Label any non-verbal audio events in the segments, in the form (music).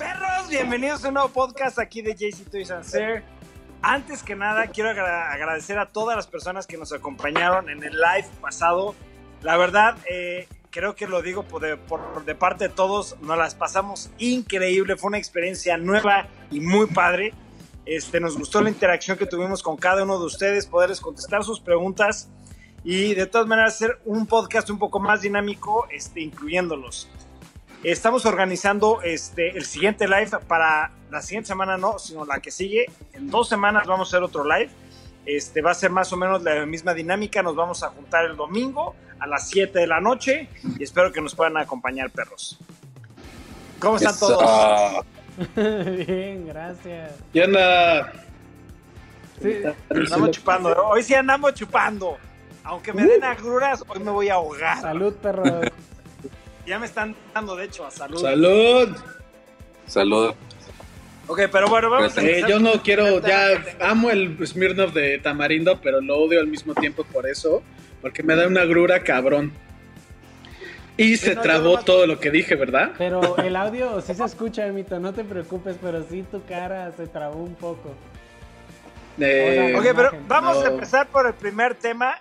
Perros, bienvenidos a un nuevo podcast aquí de JC Toys and Sir. Antes que nada, quiero agra- agradecer a todas las personas que nos acompañaron en el live pasado. La verdad, eh, creo que lo digo por de, por- de parte de todos, nos las pasamos increíble. Fue una experiencia nueva y muy padre. Este, nos gustó la interacción que tuvimos con cada uno de ustedes, poderles contestar sus preguntas y de todas maneras hacer un podcast un poco más dinámico, este, incluyéndolos. Estamos organizando este, el siguiente live para la siguiente semana, no, sino la que sigue. En dos semanas vamos a hacer otro live. Este, va a ser más o menos la misma dinámica. Nos vamos a juntar el domingo a las 7 de la noche y espero que nos puedan acompañar, perros. ¿Cómo están Eso. todos? (laughs) Bien, gracias. ¿Qué onda? Sí, Andamos chupando. Hoy sí andamos chupando. Aunque me den agruras, hoy me voy a ahogar. salud, perro. Ya me están dando, de hecho, a salud. Salud. Saludos. Ok, pero bueno, vamos a Eh, empezar yo no quiero, ya amo el Smirnoff de tamarindo, pero lo odio al mismo tiempo por eso, porque me da una grura cabrón. Y se no, trabó todo lo que dije, ¿verdad? Pero (laughs) el audio sí se escucha, Emito, no te preocupes, pero sí tu cara se trabó un poco. Eh, Ok, pero vamos a empezar por el primer tema.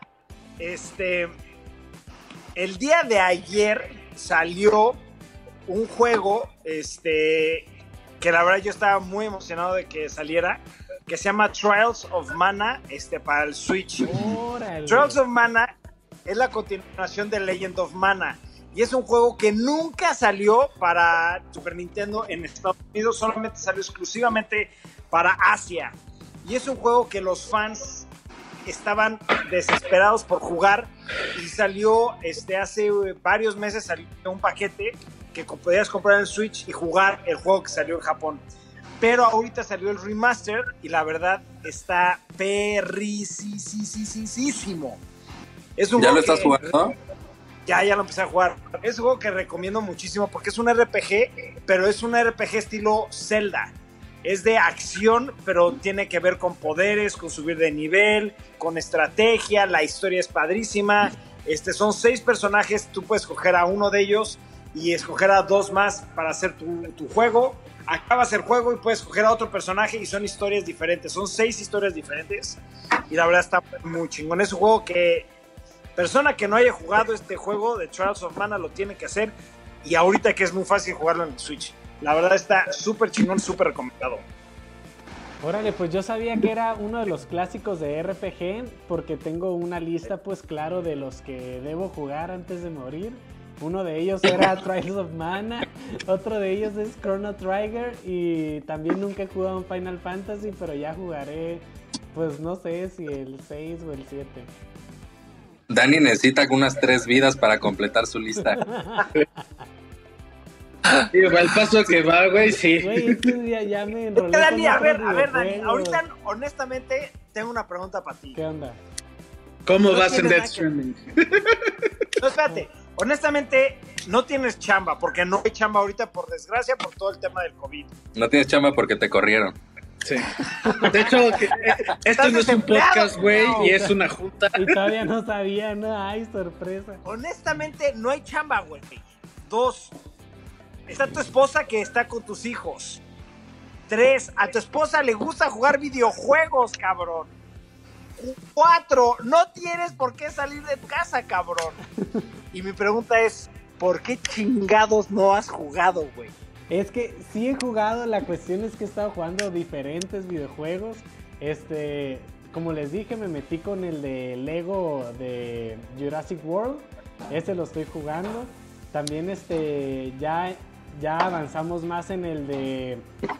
Este. El día de ayer salió un juego. Este. Que la verdad yo estaba muy emocionado de que saliera. Que se llama Trials of Mana. Este para el Switch. Órale. Trials of Mana es la continuación de Legend of Mana. Y es un juego que nunca salió para Super Nintendo en Estados Unidos, solamente salió exclusivamente para Asia. Y es un juego que los fans estaban desesperados por jugar y salió este hace eh, varios meses salió un paquete que podías comprar en Switch y jugar el juego que salió en Japón. Pero ahorita salió el remaster y la verdad está perricisísimo. Es un ¿Ya juego lo estás que- jugando? ya, ya lo empecé a jugar. Es un juego que recomiendo muchísimo porque es un RPG, pero es un RPG estilo Zelda. Es de acción, pero tiene que ver con poderes, con subir de nivel, con estrategia. La historia es padrísima. Este, son seis personajes, tú puedes escoger a uno de ellos y escoger a dos más para hacer tu, juego. Acabas el juego y puedes escoger a otro personaje y son historias diferentes. Son seis historias diferentes y la verdad está muy chingón. Es un juego que persona que no haya jugado este juego de Trials of Mana lo tiene que hacer y ahorita que es muy fácil jugarlo en el Switch. La verdad está súper chingón, súper recomendado. Órale, pues yo sabía que era uno de los clásicos de RPG porque tengo una lista pues claro de los que debo jugar antes de morir. Uno de ellos era (laughs) Trials of Mana, otro de ellos es Chrono Trigger y también nunca he jugado un Final Fantasy, pero ya jugaré pues no sé si el 6 o el 7. Dani necesita unas tres vidas para completar su lista. (laughs) Sí, va el paso que va, güey, sí. Güey, este día ya me enrolé Dani, a ver, a ver, Dani, ahorita honestamente tengo una pregunta para ti. ¿Qué onda? ¿Cómo No vas en Death Stranding? No, espérate, honestamente no tienes chamba, porque no hay chamba ahorita por desgracia por todo el tema del COVID. No tienes chamba porque te corrieron. Sí. De hecho, que- eh, esto Estás no es un podcast, güey, no. y es una junta. Y todavía no sabía, no, ay, sorpresa. Honestamente no hay chamba, güey. Dos, está tu esposa que está con tus hijos. Tres, a tu esposa le gusta jugar videojuegos, cabrón. Cuatro, no tienes por qué salir de casa, cabrón. Y mi pregunta es, ¿por qué chingados no has jugado, güey? Es que sí he jugado, la cuestión es que he estado jugando diferentes videojuegos. Este, como les dije, me metí con el de Lego de Jurassic World. Ese lo estoy jugando. También este, ya, ya avanzamos más en el de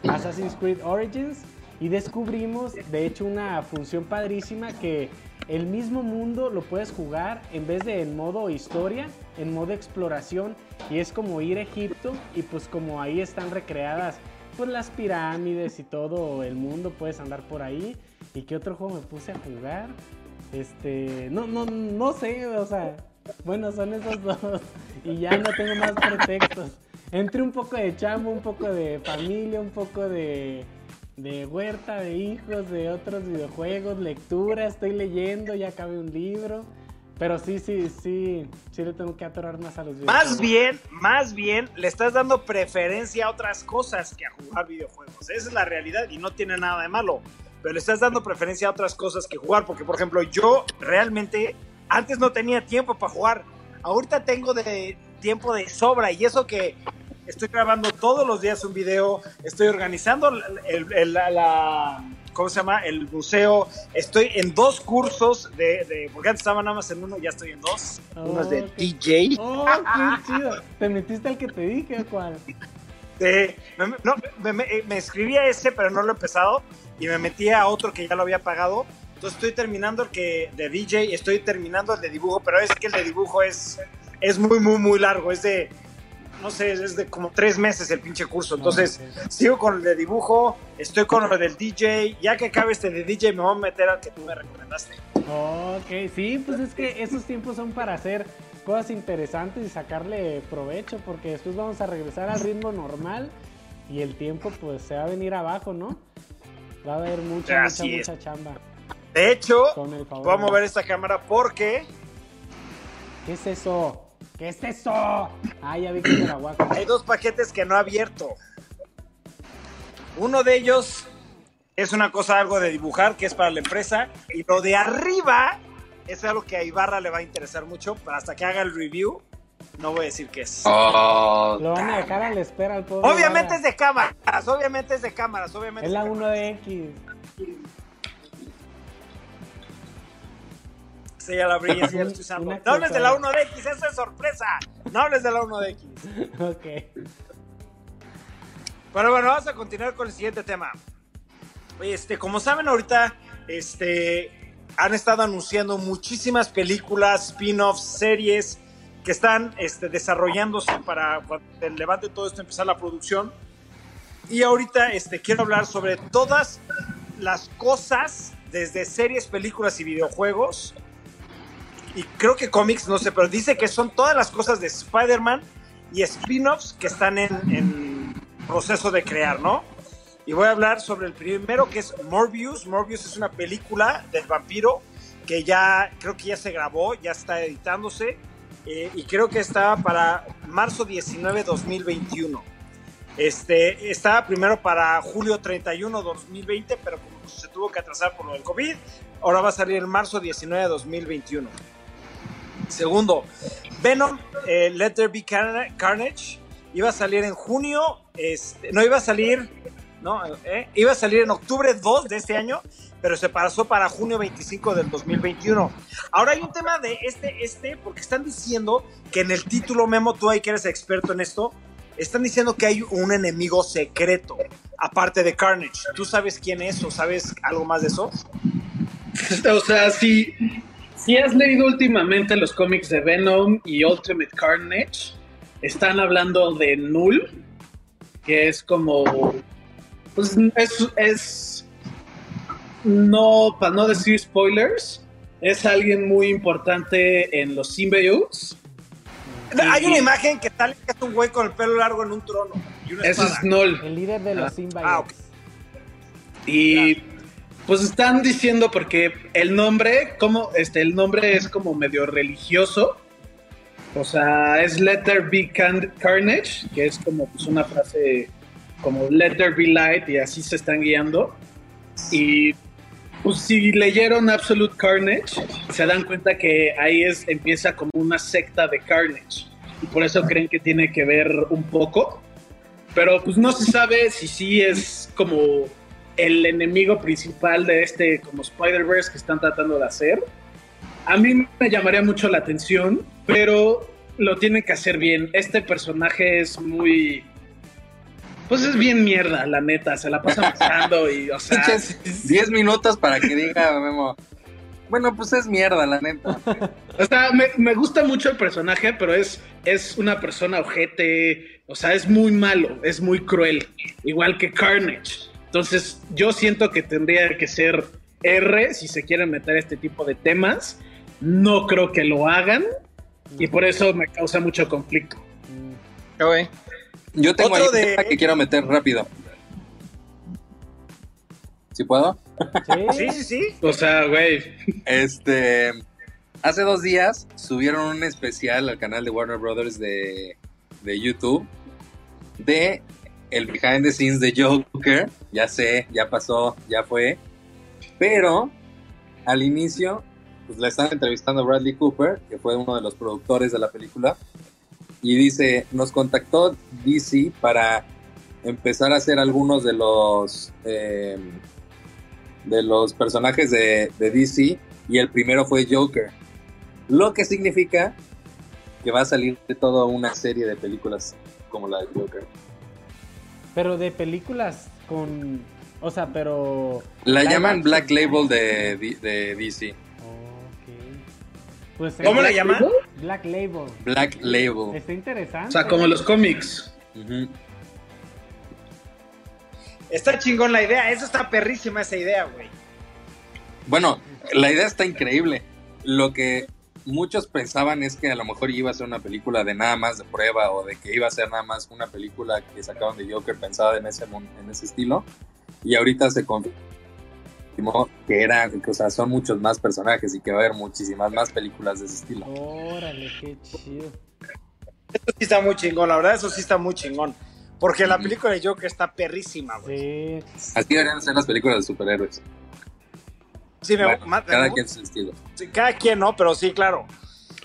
Assassin's Creed Origins. Y descubrimos, de hecho, una función padrísima que el mismo mundo lo puedes jugar en vez de en modo historia, en modo exploración. Y es como ir a Egipto y pues como ahí están recreadas pues las pirámides y todo el mundo, puedes andar por ahí. ¿Y qué otro juego me puse a jugar? Este, no, no, no sé, o sea, bueno, son esos dos. Y ya no tengo más pretextos. Entre un poco de chamo, un poco de familia, un poco de, de huerta, de hijos, de otros videojuegos, lectura, estoy leyendo, ya acabé un libro. Pero sí, sí, sí, sí le tengo que atorar más a los Más videojuegos. bien, más bien, le estás dando preferencia a otras cosas que a jugar videojuegos. Esa es la realidad y no tiene nada de malo. Pero le estás dando preferencia a otras cosas que jugar. Porque, por ejemplo, yo realmente antes no tenía tiempo para jugar. Ahorita tengo de tiempo de sobra. Y eso que estoy grabando todos los días un video. Estoy organizando el, el- la, la- ¿Cómo se llama? El museo. Estoy en dos cursos de. de- porque antes estaba nada más en uno, ya estoy en dos. Uno es de. DJ. Oh, qué chido. ¿Te metiste al que te dije, cuál? Sí, me, no, me, me- me escribí a ese, pero no lo he empezado. Y me metí a otro que ya lo había pagado. Entonces estoy terminando el que de DJ, estoy terminando el de dibujo, pero es que el de dibujo es, es muy, muy, muy largo. Es de, no sé, es de como tres meses el pinche curso. Entonces sigo con el de dibujo, estoy con lo del DJ. Ya que acabe este de DJ, me voy a meter al que tú me recomendaste. Ok, sí, pues es que esos tiempos son para hacer cosas interesantes y sacarle provecho, porque después vamos a regresar al ritmo normal y el tiempo pues se va a venir abajo, ¿no? Va a haber mucha, mucha, es. mucha chamba. De hecho, voy a mover esta cámara porque ¿Qué es eso? ¿Qué es eso? Ah, ya vi que era guaca. Hay dos paquetes que no he abierto. Uno de ellos es una cosa algo de dibujar, que es para la empresa. Y lo de arriba es algo que a Ibarra le va a interesar mucho. Pero hasta que haga el review, no voy a decir qué es. Oh, lo van a dejar a la espera al pobre. Obviamente es de cámaras, obviamente es de cámaras, obviamente. Es la 1X. Sí, ya la abrí, ya, ya la estoy usando. Una No hables de la cosa. 1 de X, esa es sorpresa. No hables de la 1 de X. ok. Pero bueno, vamos a continuar con el siguiente tema. Oye, Este, como saben ahorita, este, han estado anunciando muchísimas películas, spin-offs, series que están este, desarrollándose para cuando el levante todo esto empezar la producción. Y ahorita este, quiero hablar sobre todas las cosas, desde series, películas y videojuegos. Y creo que cómics, no sé, pero dice que son todas las cosas de Spider-Man y spin-offs que están en, en proceso de crear, ¿no? Y voy a hablar sobre el primero que es Morbius. Morbius es una película del vampiro que ya creo que ya se grabó, ya está editándose eh, y creo que está para marzo 19 2021. Este, estaba primero para julio 31 2020, pero como se tuvo que atrasar por lo del COVID, ahora va a salir en marzo 19 2021. Segundo, Venom, eh, Let Be Carna- Carnage, iba a salir en junio, este, no iba a salir, no, eh, iba a salir en octubre 2 de este año, pero se pasó para junio 25 del 2021. Ahora hay un tema de este, este, porque están diciendo que en el título, Memo, tú ahí que eres experto en esto, están diciendo que hay un enemigo secreto, aparte de Carnage. ¿Tú sabes quién es o sabes algo más de eso? O sea, si, si has leído últimamente los cómics de Venom y Ultimate Carnage, están hablando de Null, que es como. Pues es. es no, para no decir spoilers, es alguien muy importante en los symbiotes. Hay una imagen que tal que es un güey con el pelo largo en un trono y una Ese espada. es Null. El líder de los Ah. Symbiotes. Ah, ok. Y pues están diciendo porque el nombre, como este, el nombre es como medio religioso. O sea, es Let There Be Carnage, que es como pues, una frase como Let There Be Light y así se están guiando. Y pues si leyeron Absolute Carnage, se dan cuenta que ahí es, empieza como una secta de Carnage. Y por eso creen que tiene que ver un poco. Pero pues no se sabe si sí es como el enemigo principal de este como Spider-Verse que están tratando de hacer. A mí me llamaría mucho la atención, pero lo tienen que hacer bien. Este personaje es muy... Pues es bien mierda, la neta. Se la pasa (laughs) matando y, o sea... pinches 10 minutos para que diga Memo. Bueno, pues es mierda, la neta. O sea, me, me gusta mucho el personaje, pero es, es una persona ojete. O sea, es muy malo, es muy cruel. Igual que Carnage. Entonces, yo siento que tendría que ser R si se quieren meter este tipo de temas. No creo que lo hagan. Y por eso me causa mucho conflicto. Mm, Yo tengo Otro ahí de- que quiero meter rápido. ¿Sí puedo? Sí, Sí, sí, sí. (laughs) O sea, güey. Este. hace dos días subieron un especial al canal de Warner Brothers de, de YouTube de el behind the scenes de Joker. Ya sé, ya pasó, ya fue. Pero al inicio, pues le están entrevistando a Bradley Cooper, que fue uno de los productores de la película. Y dice, nos contactó DC para empezar a hacer algunos de los eh, de los personajes de, de DC y el primero fue Joker. Lo que significa que va a salir de toda una serie de películas como la de Joker. Pero de películas con. O sea, pero. La llaman. Black Label de, de DC. Ok. Pues, ¿Cómo le llaman? Black Label. Black Label. Está interesante. O sea, como los cómics. Está chingón la idea. Eso está perrísima esa idea, güey. Bueno, la idea está increíble. Lo que muchos pensaban es que a lo mejor iba a ser una película de nada más de prueba o de que iba a ser nada más una película que sacaban de Joker pensada en ese, en ese estilo. Y ahorita se confirmó que, era, que o sea, son muchos más personajes y que va a haber muchísimas más películas de ese estilo. Órale, qué chido. Eso sí está muy chingón, la verdad, eso sí está muy chingón. Porque la película de Joker está perrísima, güey. Sí. Así deberían ser las películas de superhéroes. Sí, me, Bueno, ma- cada me- quien su estilo. sí, cada quien, ¿no? Pero sí, claro.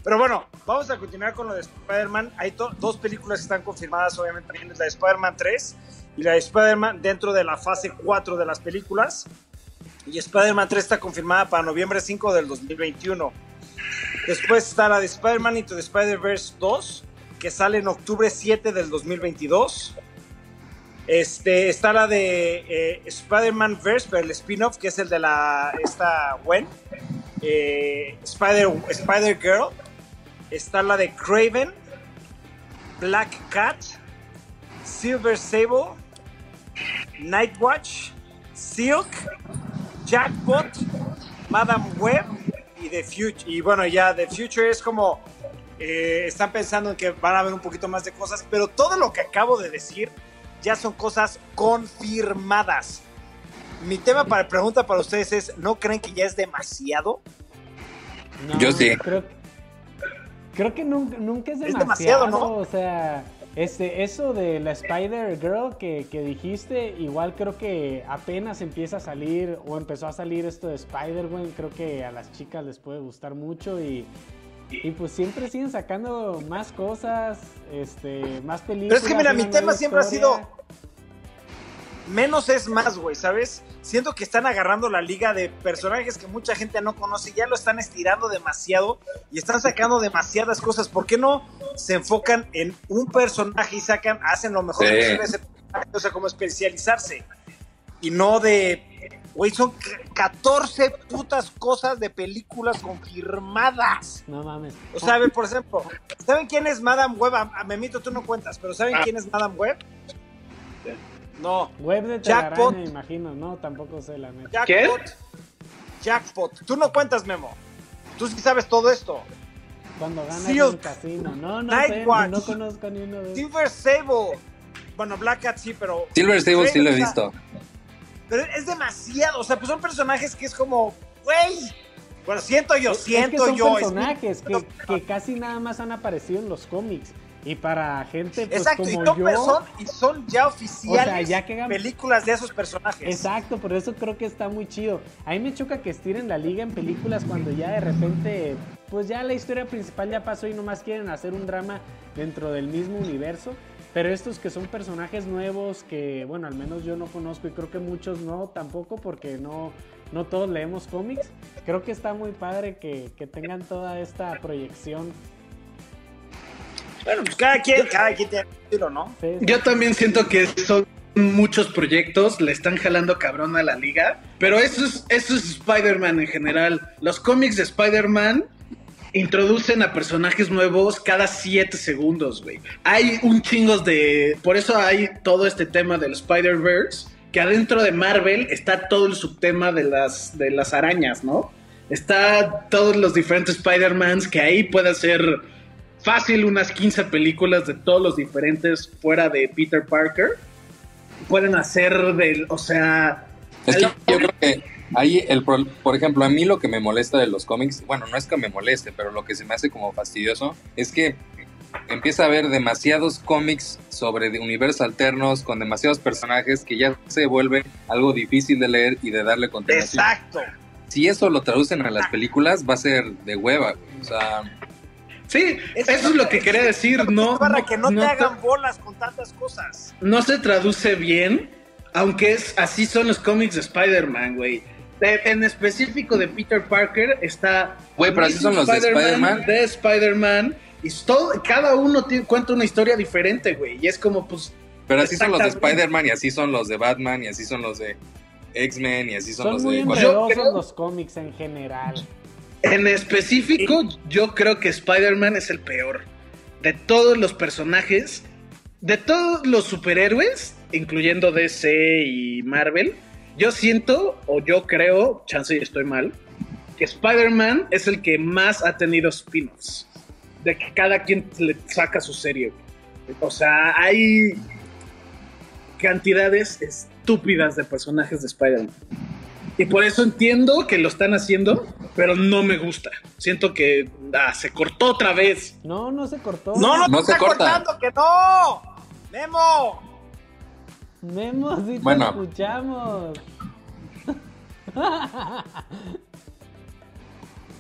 Pero bueno, vamos a continuar con lo de Spider-Man. Hay dos películas que están confirmadas, obviamente, también es la de Spider-Man 3 y la de Spider-Man dentro de la fase 4 de las películas. Y Spider-Man 3 está confirmada para noviembre 5 del 2021. Después está la de Spider-Man Into the Spider-Verse 2, que sale en octubre 7 del 2022. Este, está la de eh, Spider-Man Verse, pero el spin-off, que es el de la esta Gwen. Eh, Spider, Spider Girl. Está la de Craven. Black Cat. Silver Sable. Nightwatch. Silk. Jackpot. Madame Web. Y The Future. Y bueno, ya The Future es como. eh, están pensando en que van a haber un poquito más de cosas. Pero todo lo que acabo de decir ya son cosas confirmadas. Mi tema para pregunta para ustedes es, ¿no creen que ya es demasiado? No, Yo sí. Creo, creo que nunca, nunca es Es demasiado, demasiado, ¿no? O sea, este, eso de la Spider Girl que, que dijiste, igual creo que apenas empieza a salir o empezó a salir esto de Spider-Man. Creo que a las chicas les puede gustar mucho y, y pues siempre siguen sacando más cosas, este, más películas. Pero es que mira, mi tema siempre ha sido menos es más, güey, ¿sabes? Siento que están agarrando la liga de personajes que mucha gente no conoce, ya lo están estirando demasiado y están sacando demasiadas cosas. ¿Por qué no se enfocan en un personaje y sacan, hacen lo mejor Sí. posible ese personaje? O sea, como especializarse. Y no de, güey, son c- 14 putas cosas de películas confirmadas. No mames. O sea, a ver, por ejemplo, ¿saben quién es Madame Web? A, a Memito tú no cuentas, pero ¿saben Ah. quién es Madame Web? No. Web de Jackpot. me imagino. No, tampoco sé la neta. Jackpot. Jackpot. Tú no cuentas, Memo. Tú sí sabes todo esto. Cuando ganas en un casino. No, no Nightwatch. no conozco ni uno de esos. Silver Sable. Bueno, Black Cat sí, pero. Silver Sable sí lo he visto. Pero es demasiado. O sea, pues son personajes que es como. ¡Güey! Bueno, siento yo, Es- siento es que son yo. es- personajes que, que casi nada más han aparecido en los cómics. Y para gente pues, Exacto, y como son, yo... son- y son ya oficiales O sea, ya que películas de esos personajes. Exacto, por eso creo que está muy chido. A mí me choca que estiren la liga en películas cuando ya de repente, pues ya la historia principal ya pasó y nomás quieren hacer un drama dentro del mismo universo. Pero estos que son personajes nuevos que, bueno, al menos yo no conozco y creo que muchos no tampoco porque no, no todos leemos cómics. Creo que está muy padre que, que tengan toda esta proyección. Bueno, pues cada quien, cada quien tiene un estilo, ¿no? Sí, sí. Yo también siento que son muchos proyectos, le están jalando cabrón a la liga, pero eso es, eso es Spider-Man en general. Los cómics de Spider-Man introducen a personajes nuevos cada 7 segundos, güey. Hay un chingo de... Por eso hay todo este tema del Spider-Verse, que adentro de Marvel está todo el subtema de las, de las arañas, ¿no? Está todos los diferentes Spider-Mans que ahí puede ser fácil unas 15 películas de todos los diferentes fuera de Peter Parker. Pueden hacer del, o sea, Es que yo creo que Ahí, el, pro- por ejemplo, a mí lo que me molesta de los cómics, bueno, no es que me moleste, pero lo que se me hace como fastidioso es que empieza a haber demasiados cómics sobre de universos alternos con demasiados personajes que ya se vuelve algo difícil de leer y de darle continuación. Exacto. Si eso lo traducen a las películas, va a ser de hueva. güey. O sea, Sí, eso es lo que quería decir, no, Para no, que no, no te- hagan bolas con tantas cosas. no se traduce bien, aunque es así son los cómics de Spider-Man, güey. De- en específico de Peter Parker está... Güey, pero así son los de Spider-Man. De Spider-Man. Y todo, cada uno tiene- cuenta una historia diferente, güey. Y es como, pues... pero así son los de. Spider-Man y así son los de Batman y así son los de X-Men y así son, Son los muy de... Yo creo- los cómics en general. En específico, yo creo que Spider-Man es el peor. De todos los personajes, de todos los superhéroes, incluyendo DC y Marvel, yo siento, o yo creo, chance y estoy mal, que Spider-Man es el que más ha tenido spin-offs. De que cada quien le saca su serie. O sea, hay cantidades estúpidas de personajes de Spider-Man. Y por eso entiendo que lo están haciendo, pero no me gusta. Siento que ah, se cortó otra vez. No, no se cortó. No, no, No te se está corta. cortando, que no. Memo. Memo, sí te Bueno. escuchamos. (laughs)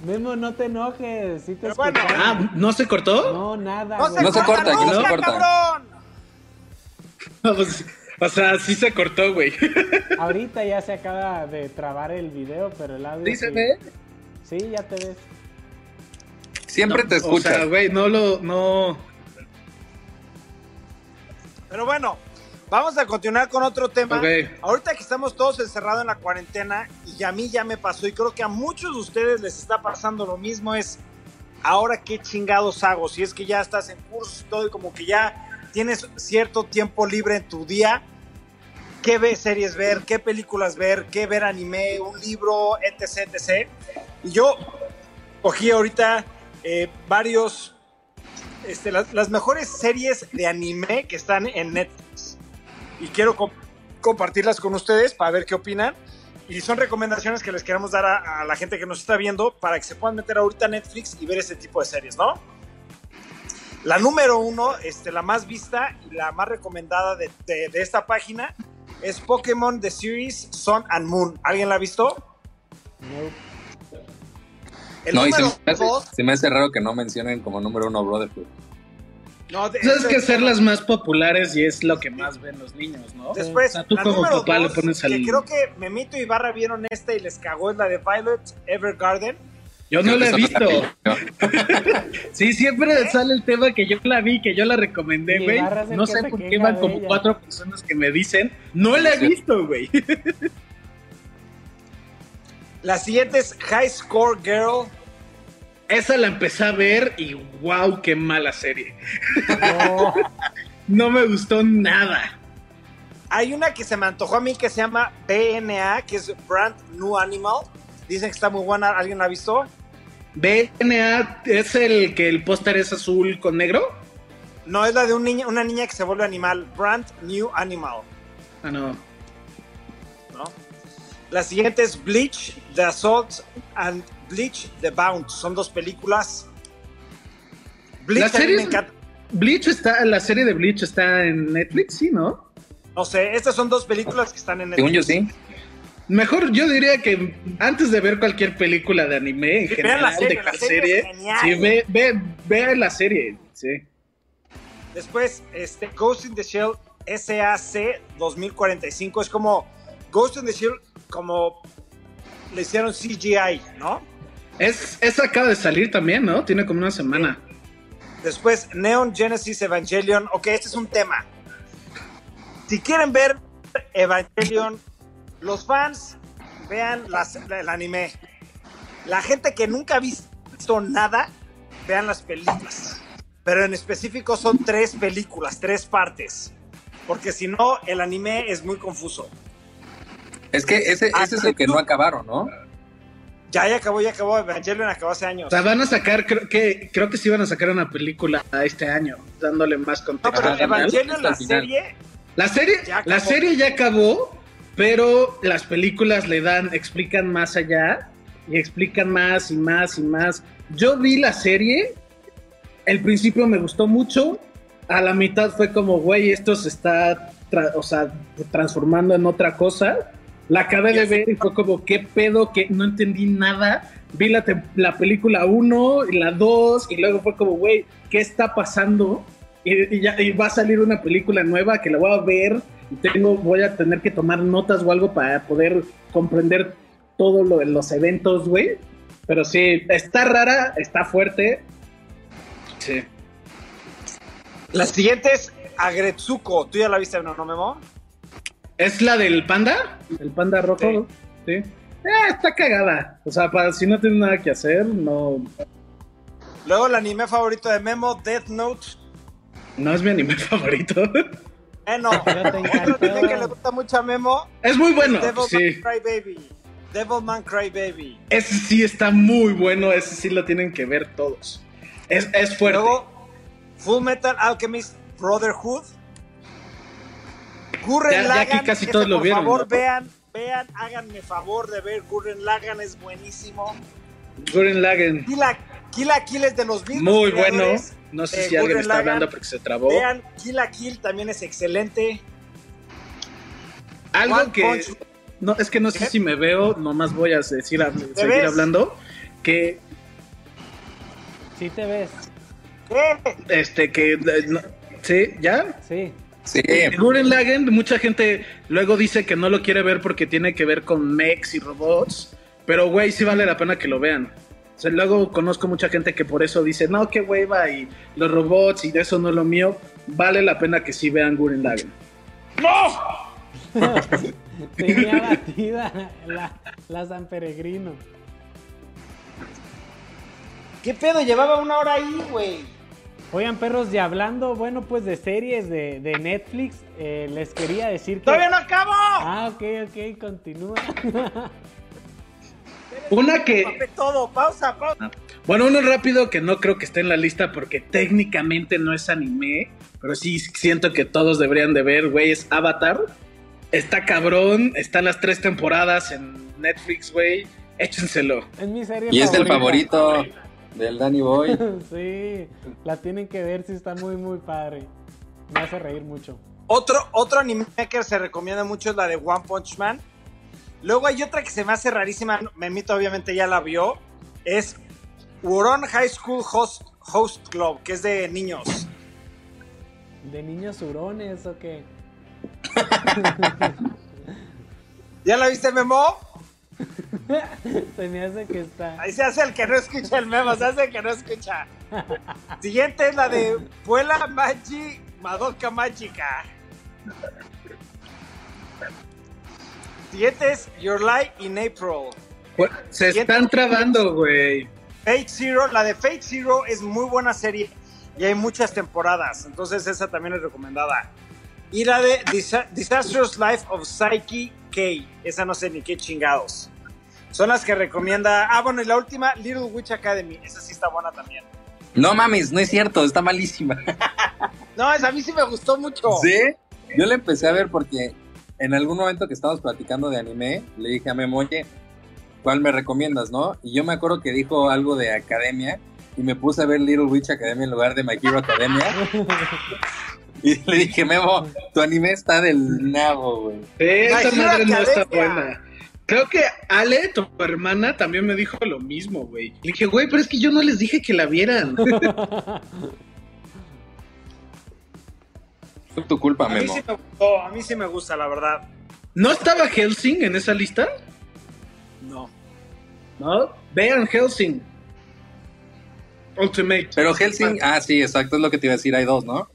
Memo, no te enojes, sí te bueno. escuchamos. Ah, ¿no se cortó? No, nada. No se, güey. No se corta, aquí no se nunca, corta. cabrón. (laughs) Pues, o sea, sí se cortó, güey. (laughs) Ahorita ya se acaba de trabar el video, pero el audio. ¿Sí se sí. ve? Sí, ya te ves. Siempre No, te O escuchas. sea, güey, no lo, no. Pero bueno, vamos a continuar con otro tema. Ahorita que estamos todos encerrados en la cuarentena y a mí ya me pasó y creo que a muchos de ustedes les está pasando lo mismo es ahora qué chingados hago si es que ya estás en cursos y todo y como que ya tienes cierto tiempo libre en tu día qué ve- series ver, qué películas ver, qué ver anime, un libro, etc, etc. Y yo cogí ahorita eh, varios este, las, las mejores series de anime que están en Netflix y quiero com- compartirlas con ustedes para ver qué opinan. Y son recomendaciones que les queremos dar a, a la gente que nos está viendo para que se puedan meter ahorita a Netflix y ver ese tipo de series, ¿no? La número uno, este, la más vista y la más recomendada de, de- de esta página es Pokémon The Series Sun and Moon. ¿Alguien la ha visto? No. El no, y se me, hace, dos, se me hace raro que no mencionen como número uno Brotherhood. No, de- Sabes este- que hacer las más populares y es lo que más ven los niños, ¿no? Después, O sea, tú la como papá le dos, pones al- que creo que Memito y Barra vieron esta y les cagó, es la de Violet Evergarden. Yo no la he visto. la. (laughs) Sí, siempre sale el tema que yo la vi, que yo la recomendé, güey. No sé por qué van como ella. cuatro personas que me dicen, no la he visto, güey. (laughs) La siguiente es High Score Girl. Esa la empecé a ver y wow, qué mala serie. No. (laughs) No me gustó nada. Hay una que se me antojó a mí que se llama BNA, que es Brand New Animal. Dicen que está muy buena. ¿Alguien la ha visto? BNA es el que el póster es azul con negro. No, es la de un niño, una niña que se vuelve animal. Brand New Animal. Ah, no. ¿no? La siguiente es Bleach, The Assault and Bleach, The Bound. Son dos películas. Bleach serie me es- encanta. Bleach está, la serie de Bleach está en Netflix, sí, ¿no? No sé, estas son dos películas que están en Según yo Netflix. sí. Mejor yo diría que antes de ver cualquier película de anime en Sí, general, la serie, de la cualquier serie serie, sí, ve, ve, ve la serie, sí. Después, este, Ghost in the Shell SAC 2045 es como Ghost in the Shell, como le hicieron CGI, ¿no? Es, esa acaba de salir también, ¿no? Tiene como una semana. Después, Neon Genesis Evangelion. Ok, este es un tema. Si quieren ver Evangelion, los fans vean las- el anime. La gente que nunca ha visto nada, vean las películas. Pero en específico son tres películas, tres partes. Porque si no, el anime es muy confuso. Es que ese, ese es el que no acabaron, ¿no? Ya, ya acabó, ya acabó. Evangelion acabó hace años. O sea, van a sacar, creo que, creo que sí van a sacar una película este año, dándole más No, contexto. pero Evangelion, hasta la serie, La serie, Ya acabó. la serie ya acabó, pero las películas le dan, explican más allá y explican más y más y más. Yo vi la serie, el principio me gustó mucho, a la mitad fue como, güey, esto se está, o sea, transformando en otra cosa. La acabé de ver y fue como, ¿qué pedo? Que no entendí nada. Vi la, la película 1 y la 2 y luego fue como, güey, ¿qué está pasando? Y, ya, y va a salir una película nueva que la voy a ver y tengo, voy a tener que tomar notas o algo para poder comprender todo lo de los eventos, güey. Pero sí, está rara, está fuerte. Sí. La siguiente es Agretsuko. ¿Tú ya la viste, no, no Memo? ¿Es la del panda? ¿El panda rojo? Sí. Eh, está cagada. O sea, para si no tienes nada que hacer, no. Luego el anime favorito de Memo, Death Note. No es mi anime (laughs) favorito. Eh, no. (laughs) Otro anime que le gusta mucho a Memo. Es muy bueno. Devilman sí. Cry Baby. Devilman Cry Baby. Ese sí está muy bueno. Ese sí lo tienen que ver todos. Es, es fuerte. Luego, Full Metal Alchemist Brotherhood. Gurren Ya- ya Lagann, aquí casi todos lo por vieron, favor, ¿no? vean, vean, háganme favor de ver Gurren Lagann, es buenísimo. Gurren Lagann. Kill la, Kill es de los mismos Muy bueno. No sé si alguien Gurren está hablando porque se trabó. Vean, Kill la Kill también es excelente. Algo One que. Punch- No, es que no sé ¿Qué? si me veo, nomás voy a decir, a- seguir ves? hablando. Que Sí te ves. ¿Qué? este, que. eh, no- ¿Sí? ¿Ya? Sí. Sí. Gurren Lagann, mucha gente luego dice que no lo quiere ver porque tiene que ver con mechs y robots. Pero, güey, sí vale la pena que lo vean. O sea, luego conozco mucha gente que por eso dice, no, qué hueva, y los robots y de eso no es lo mío. Vale la pena que sí vean Gurren Lagann. (laughs) Tenía batida la, la San Peregrino. ¿Qué pedo? Llevaba una hora ahí, güey. Oigan, perros, y hablando, bueno, pues de series de, de Netflix, eh, les quería decir que... ¡Todavía no acabo! Ah, ok, ok, continúa. (laughs) Una que, todo, pausa, pausa. bueno, uno rápido que no creo que esté en la lista porque técnicamente no es anime, pero sí siento que todos deberían de ver, güey, es Avatar. Está cabrón, están las tres temporadas en Netflix, güey. Échenselo. es mi serie Y es el favorito del Danny Boy. (laughs) sí, la tienen que ver, sí está muy, muy padre. Me hace reír mucho. Otro, otro anime que se recomienda mucho es la de One Punch Man. Luego hay otra que se me hace rarísima, Memito obviamente ya la vio, es Huron High School Host, Host Club, que es de niños. ¿De niños hurones o qué? (laughs) ¿Ya la viste, Memo? (laughs) Se me hace que está... Ahí se hace el que no escucha el Memo, se hace el que no escucha. (laughs) Siguiente es la de Puela Magi Madoka Magica. Siguiente es Your Life in April. Se están trabando, güey. Fate Zero, la de Fate Zero es muy buena serie y hay muchas temporadas, entonces esa también es recomendada. Y la de Disa- Disastrous Life of Psyche Esa no sé ni qué chingados. Son las que recomienda. Ah, bueno, y la última, Little Witch Academy, esa sí está buena también. No mames, no es cierto, está malísima. (laughs) No, esa a mí sí me gustó mucho. ¿Sí? Yo la empecé a ver porque en algún momento que estábamos platicando de anime, le dije a Memo, oye, ¿cuál me recomiendas, no? Y yo me acuerdo que dijo algo de academia y me puse a ver Little Witch Academia en lugar de My Hero Academia. (laughs) y le dije, Memo, tu anime está del nabo, güey. Hero madre no está buena. Creo que Ale, tu hermana, también me dijo lo mismo, güey. Le dije, güey, pero es que yo no les dije que la vieran. (laughs) Fue tu culpa, A mí Memo. sí me gustó, a mí sí me gusta, la verdad. ¿No estaba Helsing en esa lista? No. ¿No? Vean Helsing. Ultimate. Pero Helsing, ah, sí, exacto, es lo que te iba a decir, hay dos, ¿no?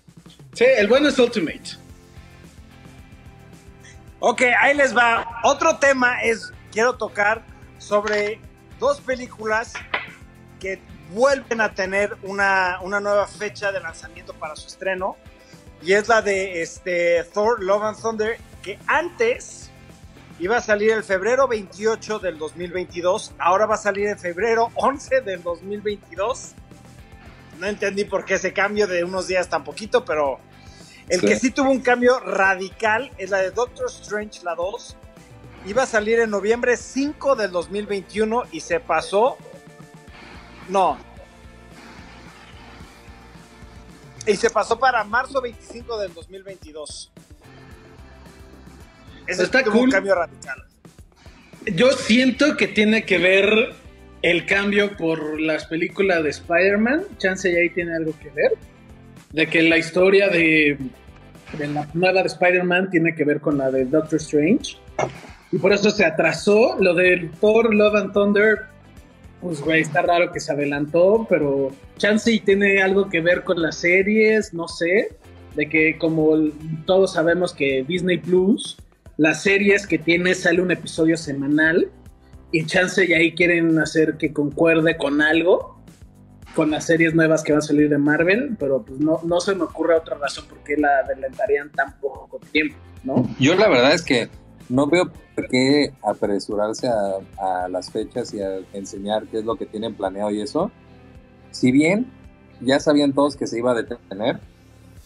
Sí, el bueno es Ultimate. Ok, ahí les va. Otro tema es, quiero tocar sobre dos películas que vuelven a tener una, una nueva fecha de lanzamiento para su estreno. Y es la de este, Thor, Love and Thunder, que antes iba a salir el febrero 28 del 2022, ahora va a salir en febrero 11 del 2022. No entendí por qué ese cambio de unos días tan poquito, pero el Sí. que sí tuvo un cambio radical es la de Doctor Strange, la 2, iba a salir en noviembre 5 del 2021 y se pasó. No. Y se pasó para marzo 25 del 2022. Ese Está es un cambio radical. Yo siento que tiene que ver el cambio por las películas de Spider-Man. Chance ya ahí tiene algo que ver. De que la historia de, de la nueva de Spider-Man tiene que ver con la de Doctor Strange. Y por eso se atrasó. Lo del Thor, Love and Thunder, pues güey, está raro que se adelantó, pero Chance y tiene algo que ver con las series, no sé. De que como todos sabemos que Disney Plus, las series que tiene sale un episodio semanal y chance y ahí quieren hacer que concuerde con algo, con las series nuevas que van a salir de Marvel, pero pues no, no se me ocurre otra razón por qué la adelantarían tan poco tiempo, ¿no? Yo la verdad es que no veo por qué apresurarse a, a las fechas y a enseñar qué es lo que tienen planeado y eso. Si bien ya sabían todos que se iba a detener,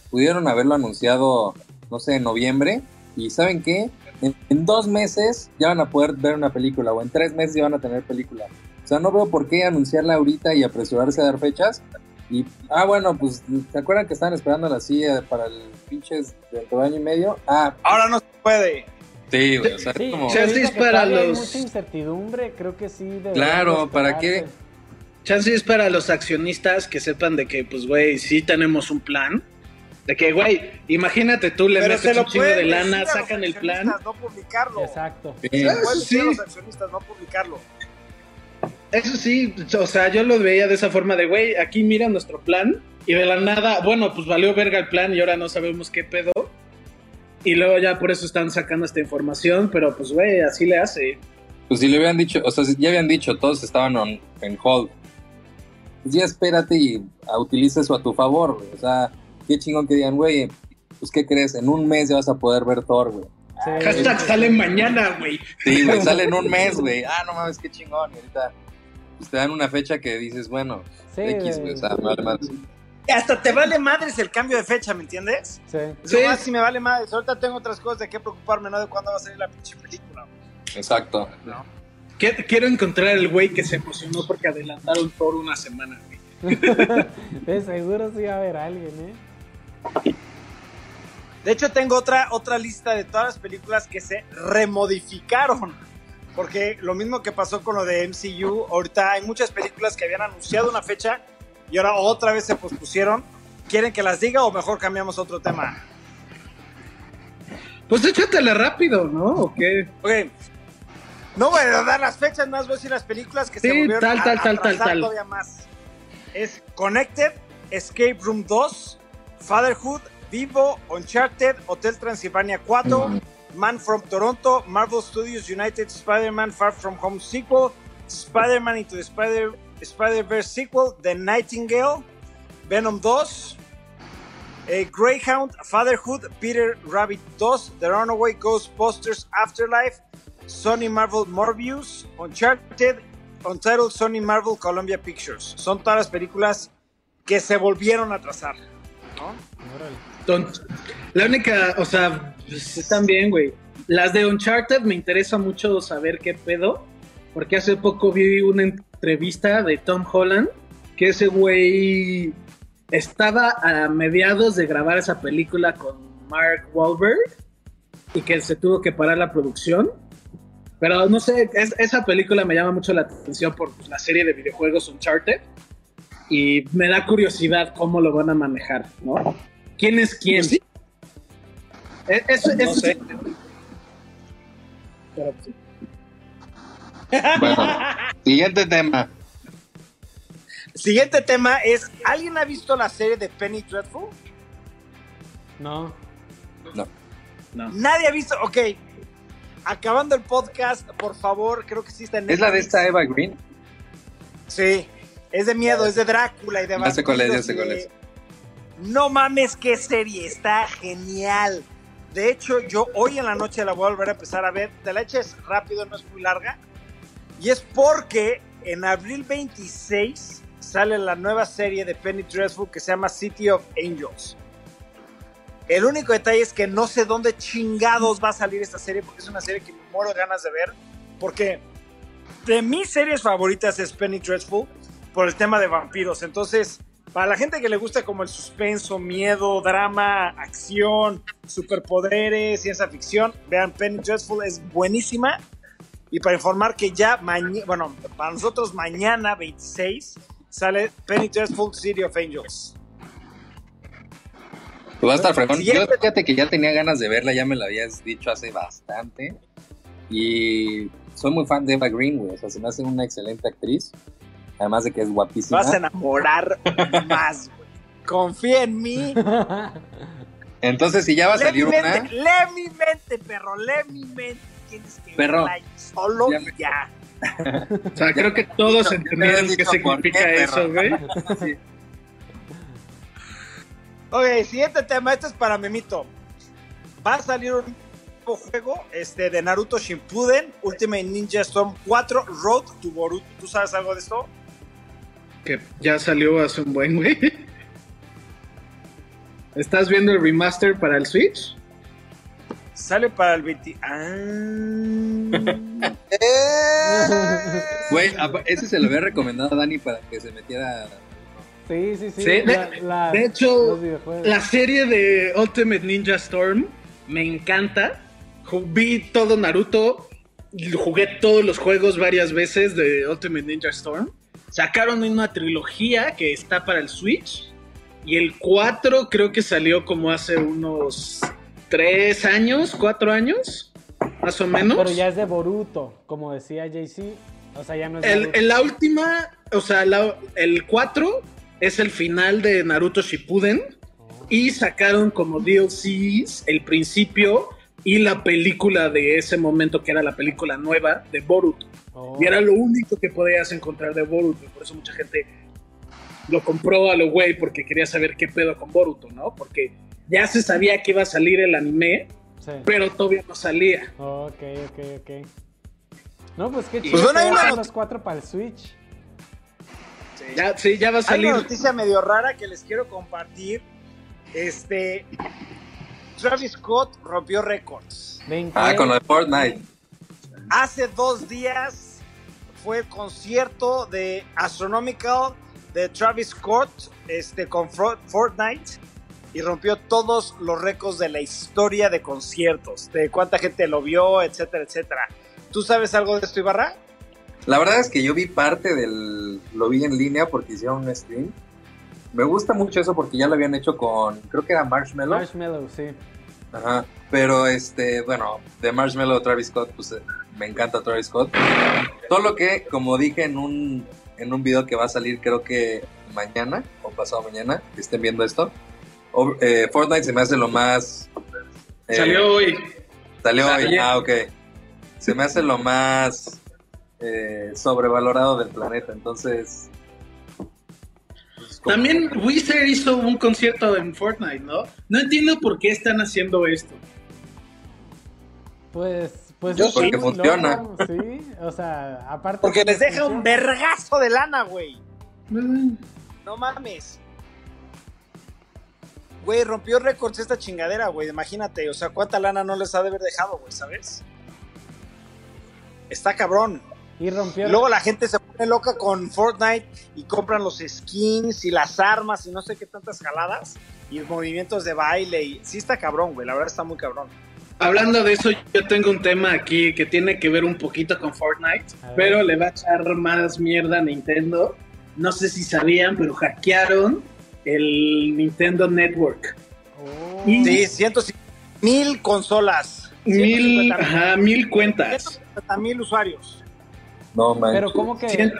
pudieron haberlo anunciado, no sé, en noviembre. Y ¿saben qué? En, en dos meses ya van a poder ver una película o en tres meses ya van a tener película. O sea, no veo por qué anunciarla ahorita y apresurarse a dar fechas. Y, ah, bueno, pues, ¿se acuerdan que estaban esperando la silla para el pinches dentro de año y medio? Ah, Ahora no se puede. sí, güey, o sea, es como... Chance ahorita es que para todavía hay los- mucha incertidumbre, creo que sí. Claro, ¿para qué? Chance es para los accionistas que sepan de que, pues, güey, sí tenemos un plan. De que, güey, imagínate tú le metes un chingo de lana, sacan el plan. No publicarlo. Exacto. Sí. Se sí. los accionistas, no publicarlo. Eso sí, o sea, yo lo veía de esa forma de, güey, aquí mira nuestro plan. Y de la nada, bueno, pues valió verga el plan y ahora no sabemos qué pedo. Y luego ya por eso están sacando esta información, pero pues, güey, así le hace. Pues si le habían dicho, o sea, si ya habían dicho, todos estaban on- en hold. Pues ya espérate y utiliza eso a tu favor, güey. O sea, qué chingón que digan, güey, pues ¿qué crees? En un mes ya vas a poder ver Thor, güey. Sí. Hashtag sale mañana, güey. Sí, güey, sale en un (laughs) mes, güey. Ah, no mames, qué chingón. Y ahorita pues, te dan una fecha que dices, bueno, Sí, X, güey, o sea, me vale más. Hasta te vale madres el cambio de fecha, ¿me entiendes? sí. Sí. No, si me vale madres. Ahorita tengo otras cosas de qué preocuparme, no de cuándo va a salir la pinche película. güey. Exacto. Qui- Quiero encontrar el güey que se emocionó porque adelantaron Thor una semana, güey. (laughs) De seguro sí va a haber alguien, ¿eh? De hecho, tengo otra, otra lista de todas las películas que se remodificaron. Porque lo mismo que pasó con lo de MCU, ahorita hay muchas películas que habían anunciado una fecha y ahora otra vez se pospusieron. ¿Quieren que las diga o mejor cambiamos otro tema? Pues échatela rápido, ¿no? ¿O qué? Ok. No voy a dar las fechas, más voy a decir las películas que se Sí, volvieron tal, a tal, tal, tal, tal. todavía más. Es Connected, Escape Room 2, Fatherhood, Vivo, Uncharted, Hotel Transilvania 4, Man from Toronto, Marvel Studios United Spider-Man Far From Home sequel, Spider-Man Into the Spider- Spider-Verse sequel, The Nightingale, Venom 2, eh, Greyhound, Fatherhood, Peter Rabbit 2, The Runaway Ghostbusters Afterlife, Sony Marvel Morbius, Uncharted, Untitled Sony Marvel Columbia Pictures. Son todas las películas que se volvieron a atrasar. ¿No? Órale. La única, o sea, pues, están bien, güey. Las de Uncharted me interesa mucho saber qué pedo, porque hace poco vi una entrevista de Tom Holland, que ese güey estaba a mediados de grabar esa película con Mark Wahlberg y que se tuvo que parar la producción. Pero no sé, es- esa película me llama mucho la atención por pues, la serie de videojuegos Uncharted y me da curiosidad cómo lo van a manejar, ¿no? ¿Quién es quién? Pues sí. Eh, Eso, No eso sé. sí. Pero, sí. Bueno, siguiente tema. Siguiente tema es, ¿alguien ha visto la serie de Penny Dreadful? No. No. Nadie ha visto, ok. Acabando el podcast, por favor, creo que sí está en ¿Es la de Netflix. esta Eva Green? Sí, es de miedo, es de Drácula y de Ya sé cuál es, ya sé cuál es. No mames, qué serie, está genial. De hecho, yo hoy en la noche la voy a volver a empezar a ver. Te la eches rápido, no es muy larga. Y es porque en abril 26 sale la nueva serie de Penny Dreadful que se llama City of Angels. El único detalle es que no sé dónde chingados va a salir esta serie, porque es una serie que me muero de ganas de ver. Porque de mis series favoritas es Penny Dreadful por el tema de vampiros. Entonces, para la gente que le gusta como el suspenso, miedo, drama, acción, superpoderes, ciencia ficción, vean Penny Dreadful, es buenísima. Y para informar que ya mañana, bueno, para nosotros mañana 26 sale Penny Dreadful City of Angels. Pues va a estar fregón. Yo fíjate que ya tenía ganas de verla, ya me la habías dicho hace bastante. Y soy muy fan de Eva Green, güey. O sea, se me hace una excelente actriz. Además de que es guapísima. Vas a enamorar más, güey. Confía en mí. Entonces, si ya va a Lee mi salir una. mente, lee mi mente, perro, lee mi mente. Tienes que Perro. solo Ya me- ya. O sea, creo que todos había entendieron qué significa eso, güey. Ok, siguiente tema. Este es para Memito. Va a salir un nuevo juego este, de Naruto Shippuden, Ultimate Ninja Storm 4, Road to Boruto. ¿Tú sabes algo de esto? Que ya salió hace un buen, güey. ¿Estás viendo el remaster para el Switch? Sale para el 20. Ah. (laughs) (laughs) Güey, ese se lo había recomendado a Dani para que se metiera. Sí, sí, sí. Sí, de- la- la- de hecho. La serie de Ultimate Ninja Storm me encanta. Vi todo Naruto, y jugué todos los juegos varias veces de Ultimate Ninja Storm. Sacaron una trilogía que está para el Switch. Y el 4 creo que salió como hace unos 3 años, 4 años, más o menos. Pero ya es de Boruto, como decía JC. O sea, ya no es El, la última, o sea, la- el 4 es el final de Naruto Shippuden. Oh. y sacaron como DLCs el principio y la película de ese momento que era la película nueva de Boruto. Oh. Y era lo único que podías encontrar de Boruto. Por eso mucha gente lo compró a lo güey porque quería saber qué pedo con Boruto, ¿no? Porque ya se sabía que iba a salir el anime, Sí. pero todavía no salía. Ok, ok, ok. No, pues qué Pues chido. bueno, hay una hacen not- los cuatro para el Switch. Ya, sí, ya va a Hay salir. una noticia medio rara que les quiero compartir. Este. Travis Scott rompió récords. ¿Ven Ah, con lo de Fortnite. Hace dos días fue el concierto de Astronomical de Travis Scott este, con Fortnite y rompió todos los récords de la historia de conciertos, de cuánta gente lo vio, etcétera, etcétera. ¿Tú sabes algo de esto, Ibarra? La verdad es que yo vi parte del. Lo vi en línea porque hicieron un stream. Me gusta mucho eso porque ya lo habían hecho con. Creo que era Marshmallow. Marshmallow, sí. Ajá. Pero este, bueno, de Marshmallow Travis Scott, pues eh, me encanta Travis Scott. Solo que, como dije en un, en un video que va a salir, creo que mañana o pasado mañana, que estén viendo esto, o- eh, Fortnite se me hace lo más. eh, Salió hoy. Salió hoy. Ayer. Ah, ok. Se me hace lo más eh, sobrevalorado del planeta. Entonces. También Wizard hizo un concierto en Fortnite, ¿no? No entiendo por qué están haciendo esto. Pues, pues Yo Porque funciona. loco, Sí, o sea, aparte. Porque que les deja funciona. un vergazo de lana, güey. Mm, No mames. Güey, rompió récords esta chingadera, güey. Imagínate, o sea, cuánta lana no les ha de haber dejado, güey, ¿sabes? Está cabrón. Y rompió. Y luego la gente se pone loca con Fortnite y compran los skins y las armas y no sé qué tantas jaladas y movimientos de baile. Y sí está cabrón, güey. La verdad está muy cabrón. Hablando de eso, yo tengo un tema aquí que tiene que ver un poquito con Fortnite, pero le va a echar más mierda a Nintendo. No sé si sabían, pero hackearon el Nintendo Network. Oh. Y- Sí, cientos mil consolas. Mil, 150 ajá, mil cuentas. 150 mil usuarios. No manches. Pero ¿cómo que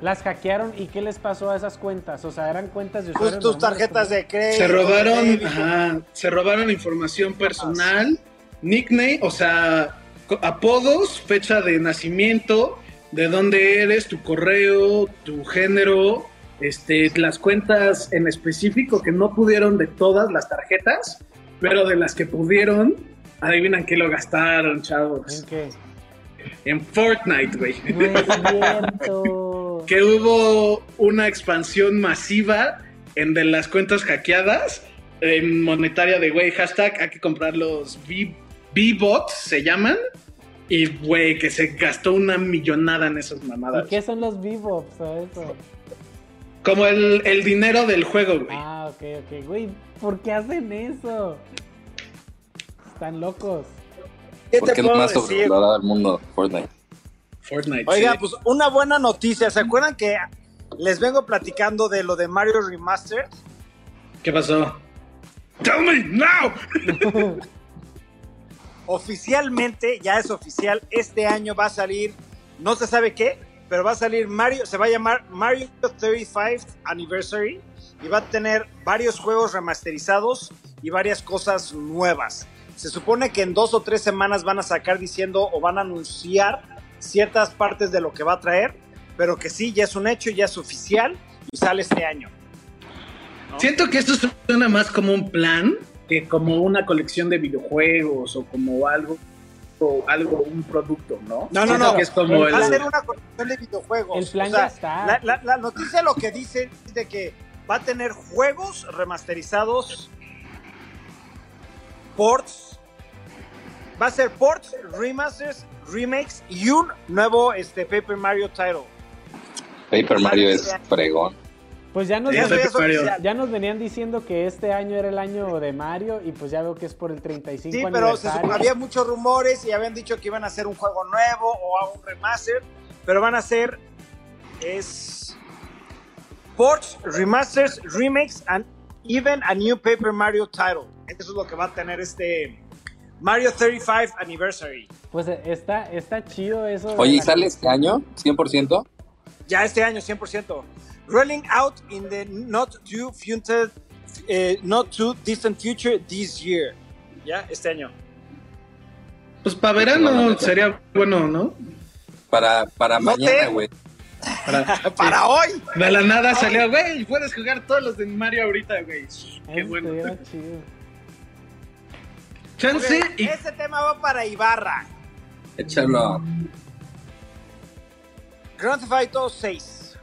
las hackearon y qué les pasó a esas cuentas? O sea, eran cuentas de Tus, usuarios tus tarjetas de crédito. Se robaron, ajá, se robaron información personal, nickname, o sea, apodos, fecha de nacimiento, de dónde eres, tu correo, tu género, este, las cuentas en específico que no pudieron de todas las tarjetas, pero de las que pudieron, adivinan qué lo gastaron, ¿En chavos. qué? En Fortnite, güey. (laughs) (laughs) Que hubo una expansión masiva en de las cuentas hackeadas eh, monetaria de, güey, hashtag, hay que comprar los B-Bots, se llaman. Y, güey, que se gastó una millonada en esas mamadas. ¿Y qué son los V-Bots o eso? Como el, el dinero del juego, güey. Ah, ok, ok. Güey, ¿por qué hacen eso? Están locos. ¿Qué Porque te es lo más sobrevalorado del mundo, Fortnite. Fortnite. Oiga, sí. pues una buena noticia. ¿Se acuerdan que les vengo platicando de lo de Mario Remastered? ¿Qué pasó? Tell me now. (laughs) Oficialmente, ya es oficial, este año va a salir, no se sabe qué, pero va a salir Mario, se va a llamar Mario 35th Anniversary y va a tener varios juegos remasterizados y varias cosas nuevas. Se supone que en dos o tres semanas van a sacar diciendo o van a anunciar ciertas partes de lo que va a traer, pero que sí, ya es un hecho, ya es oficial y sale este año. ¿no? Siento que esto suena más como un plan que como una colección de videojuegos o como algo, o algo, un producto, ¿no? No, no, no. que es como Va a ser una colección de videojuegos. El plan O sea, ya está. La, la- la noticia lo que dice es de que va a tener juegos remasterizados, ports, va a ser ports, remasters, remakes y un nuevo este, Paper Mario title. Paper Mario es fregón. Pues ya nos, Sí, ya nos venían diciendo que este año era el año de Mario y pues ya veo que es por el 35 Sí, pero aniversario. había muchos rumores y habían dicho que iban a hacer un juego nuevo o a un remaster, pero van a hacer es ports, remasters, remakes and even a new Paper Mario title. Eso es lo que va a tener este Mario 35 Anniversary. Pues eh, está, está chido eso. Oye, ¿y sale este año? ¿100%? Ya este año 100%. Rolling out in the not too future, eh, not too distant future this year. Ya este año. Pues para verano sería bueno, ¿no? Para, para No mañana, te- güey. Para, (laughs) Para hoy. De la nada salió, güey, puedes jugar todos los de Mario ahorita, güey. Qué Eso bueno. chido. Chance y Este tema va para Ibarra. Échalo. Grand Theft Auto 6.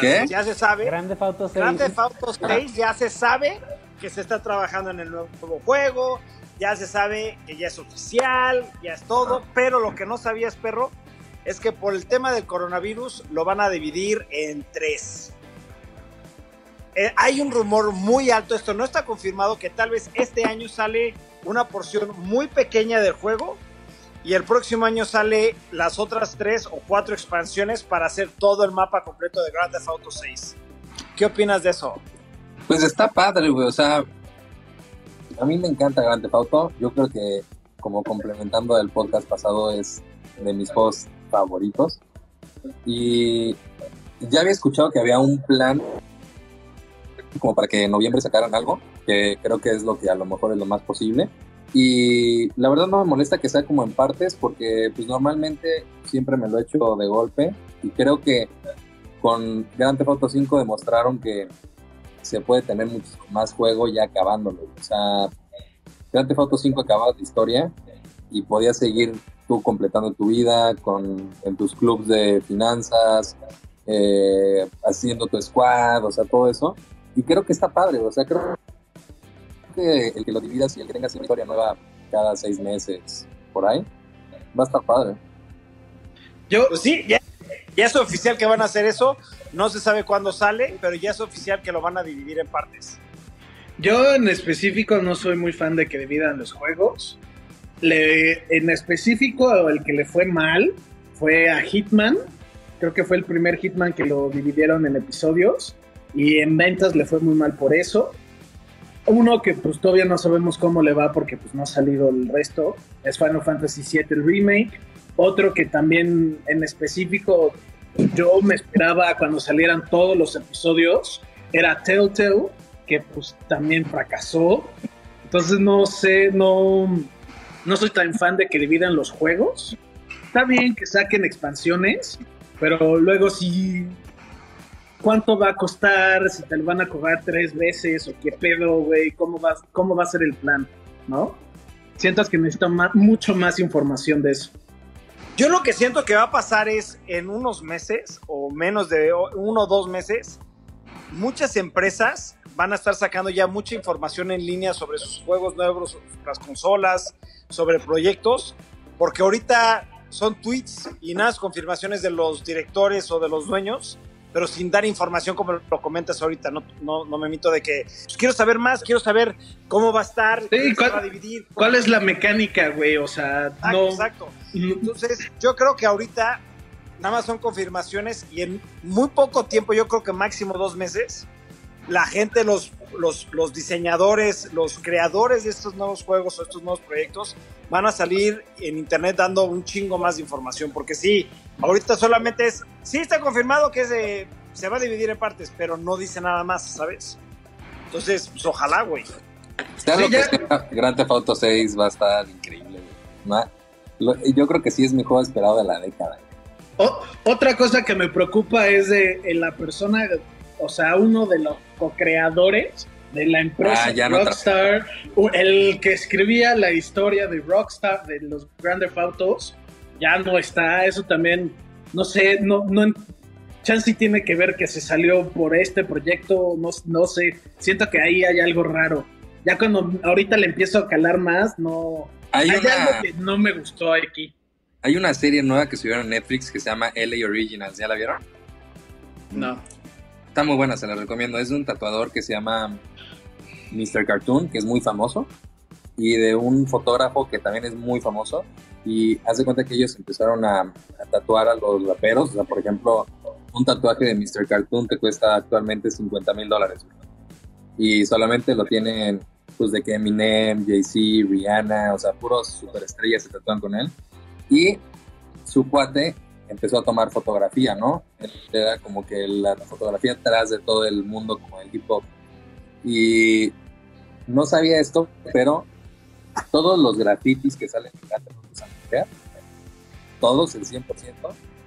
¿Qué? Ya se sabe. Grande Auto 6. Grand Theft Auto 6 ya se sabe que se está trabajando en el nuevo juego. Ya se sabe que ya es oficial, ya es todo. Pero lo que no sabías, perro, es que por el tema del coronavirus lo van a dividir en tres. Eh, hay un rumor muy alto, esto no está confirmado, que tal vez este año sale una porción muy pequeña del juego y el próximo año sale las otras tres o cuatro expansiones para hacer todo el mapa completo de Grand Theft Auto 6. ¿Qué opinas de eso? Pues está padre, güey. O sea, a mí me encanta Grand Theft Auto. Yo creo que, como complementando el podcast pasado, es de mis juegos favoritos. Y ya había escuchado que había un plan como para que en noviembre sacaran algo, que creo que es lo que a lo mejor es lo más posible. Y la verdad no me molesta que sea como en partes, porque pues normalmente siempre me lo he hecho de golpe. Y creo que con Grand Theft Auto 5 demostraron que se puede tener mucho más juego ya acabándolo. O sea, Grand Theft Auto 5 acababa la historia y podías seguir tú completando tu vida con, en tus clubs de finanzas, eh, haciendo tu squad, o sea, todo eso. Y creo que está padre, o sea, creo que el que lo dividas y el que tengas una historia nueva cada seis meses, por ahí, va a estar padre. yo, Pues sí, ya, ya es oficial que van a hacer eso. No se sabe cuándo sale, pero ya es oficial que lo van a dividir en partes. yo en específico no soy muy fan de que dividan los juegos. Le, en específico, el que le fue mal fue a Hitman. Creo que fue el primer Hitman que lo dividieron en episodios. Y en ventas le fue muy mal por eso. Uno que pues todavía no sabemos cómo le va porque pues no ha salido el resto. Es Final Fantasy VII el remake. Otro que también en específico yo me esperaba cuando salieran todos los episodios era Telltale, que pues también fracasó. Entonces no sé, no, no soy tan fan de que dividan los juegos. Está bien que saquen expansiones, pero luego si cuánto va a costar, si te lo van a cobrar tres veces o qué pedo, güey, cómo va, cómo va a ser el plan, ¿no? Sientas que necesito ma- mucho más información de eso. Yo lo que siento que va a pasar es en unos meses o menos de uno o dos meses, muchas empresas van a estar sacando ya mucha información en línea sobre sus juegos nuevos, las consolas, sobre proyectos, porque ahorita son tweets y nada, confirmaciones de los directores o de los dueños, pero sin dar información como lo comentas ahorita. No, no, no me mito de que pues, quiero saber más, quiero saber cómo va a estar, Sí, cómo ¿cuál- se va a dividir. ¿Cuál es la mecánica, güey? O sea, Exacto, no. exacto. Entonces, yo creo que ahorita nada más son confirmaciones y en muy poco tiempo, yo creo que máximo dos meses, la gente, los, los, los diseñadores, los creadores de estos nuevos juegos o estos nuevos proyectos van a salir en internet dando un chingo más de información, porque sí, ahorita solamente es, sí está confirmado que se, se va a dividir en partes, pero no dice nada más, ¿sabes? Entonces, pues ojalá, güey. Sea Sí, lo que sea, Grand Theft Auto 6 va a estar increíble. güey. Lo- yo creo que sí es mi juego esperado de la década. O- otra cosa que me preocupa es de eh, la persona, o sea, uno de los co-creadores de la empresa Ah, ya no Rockstar, el que escribía la historia de Rockstar, de los Grand Theft Autos, ya no está. Eso también, no sé, no, no, Chansey tiene que ver que se salió por este proyecto, no, no sé, siento que ahí hay algo raro. Ya cuando ahorita le empiezo a calar más, no... Hay Hay, una, algo que no me gustó aquí. hay una serie nueva que subieron en Netflix que se llama LA Originals. ¿Ya la vieron? No. Está muy buena, se la recomiendo. Es de un tatuador que se llama Mr. Cartoon, que es muy famoso, y de un fotógrafo que también es muy famoso. Y hace cuenta que ellos empezaron a, a tatuar a los raperos. O sea, por ejemplo, un tatuaje de Mr. Cartoon te cuesta actualmente 50 mil dólares. Y solamente lo tienen, pues, de que Eminem, Jay-Z, Rihanna, o sea, puros superestrellas se tatúan con él. Y su cuate empezó a tomar fotografía, ¿no? Era como que la fotografía atrás de todo el mundo como el hip hop. Y no sabía esto, pero todos los grafitis que salen en Grand Theft Auto San Andreas, todos, el 100%,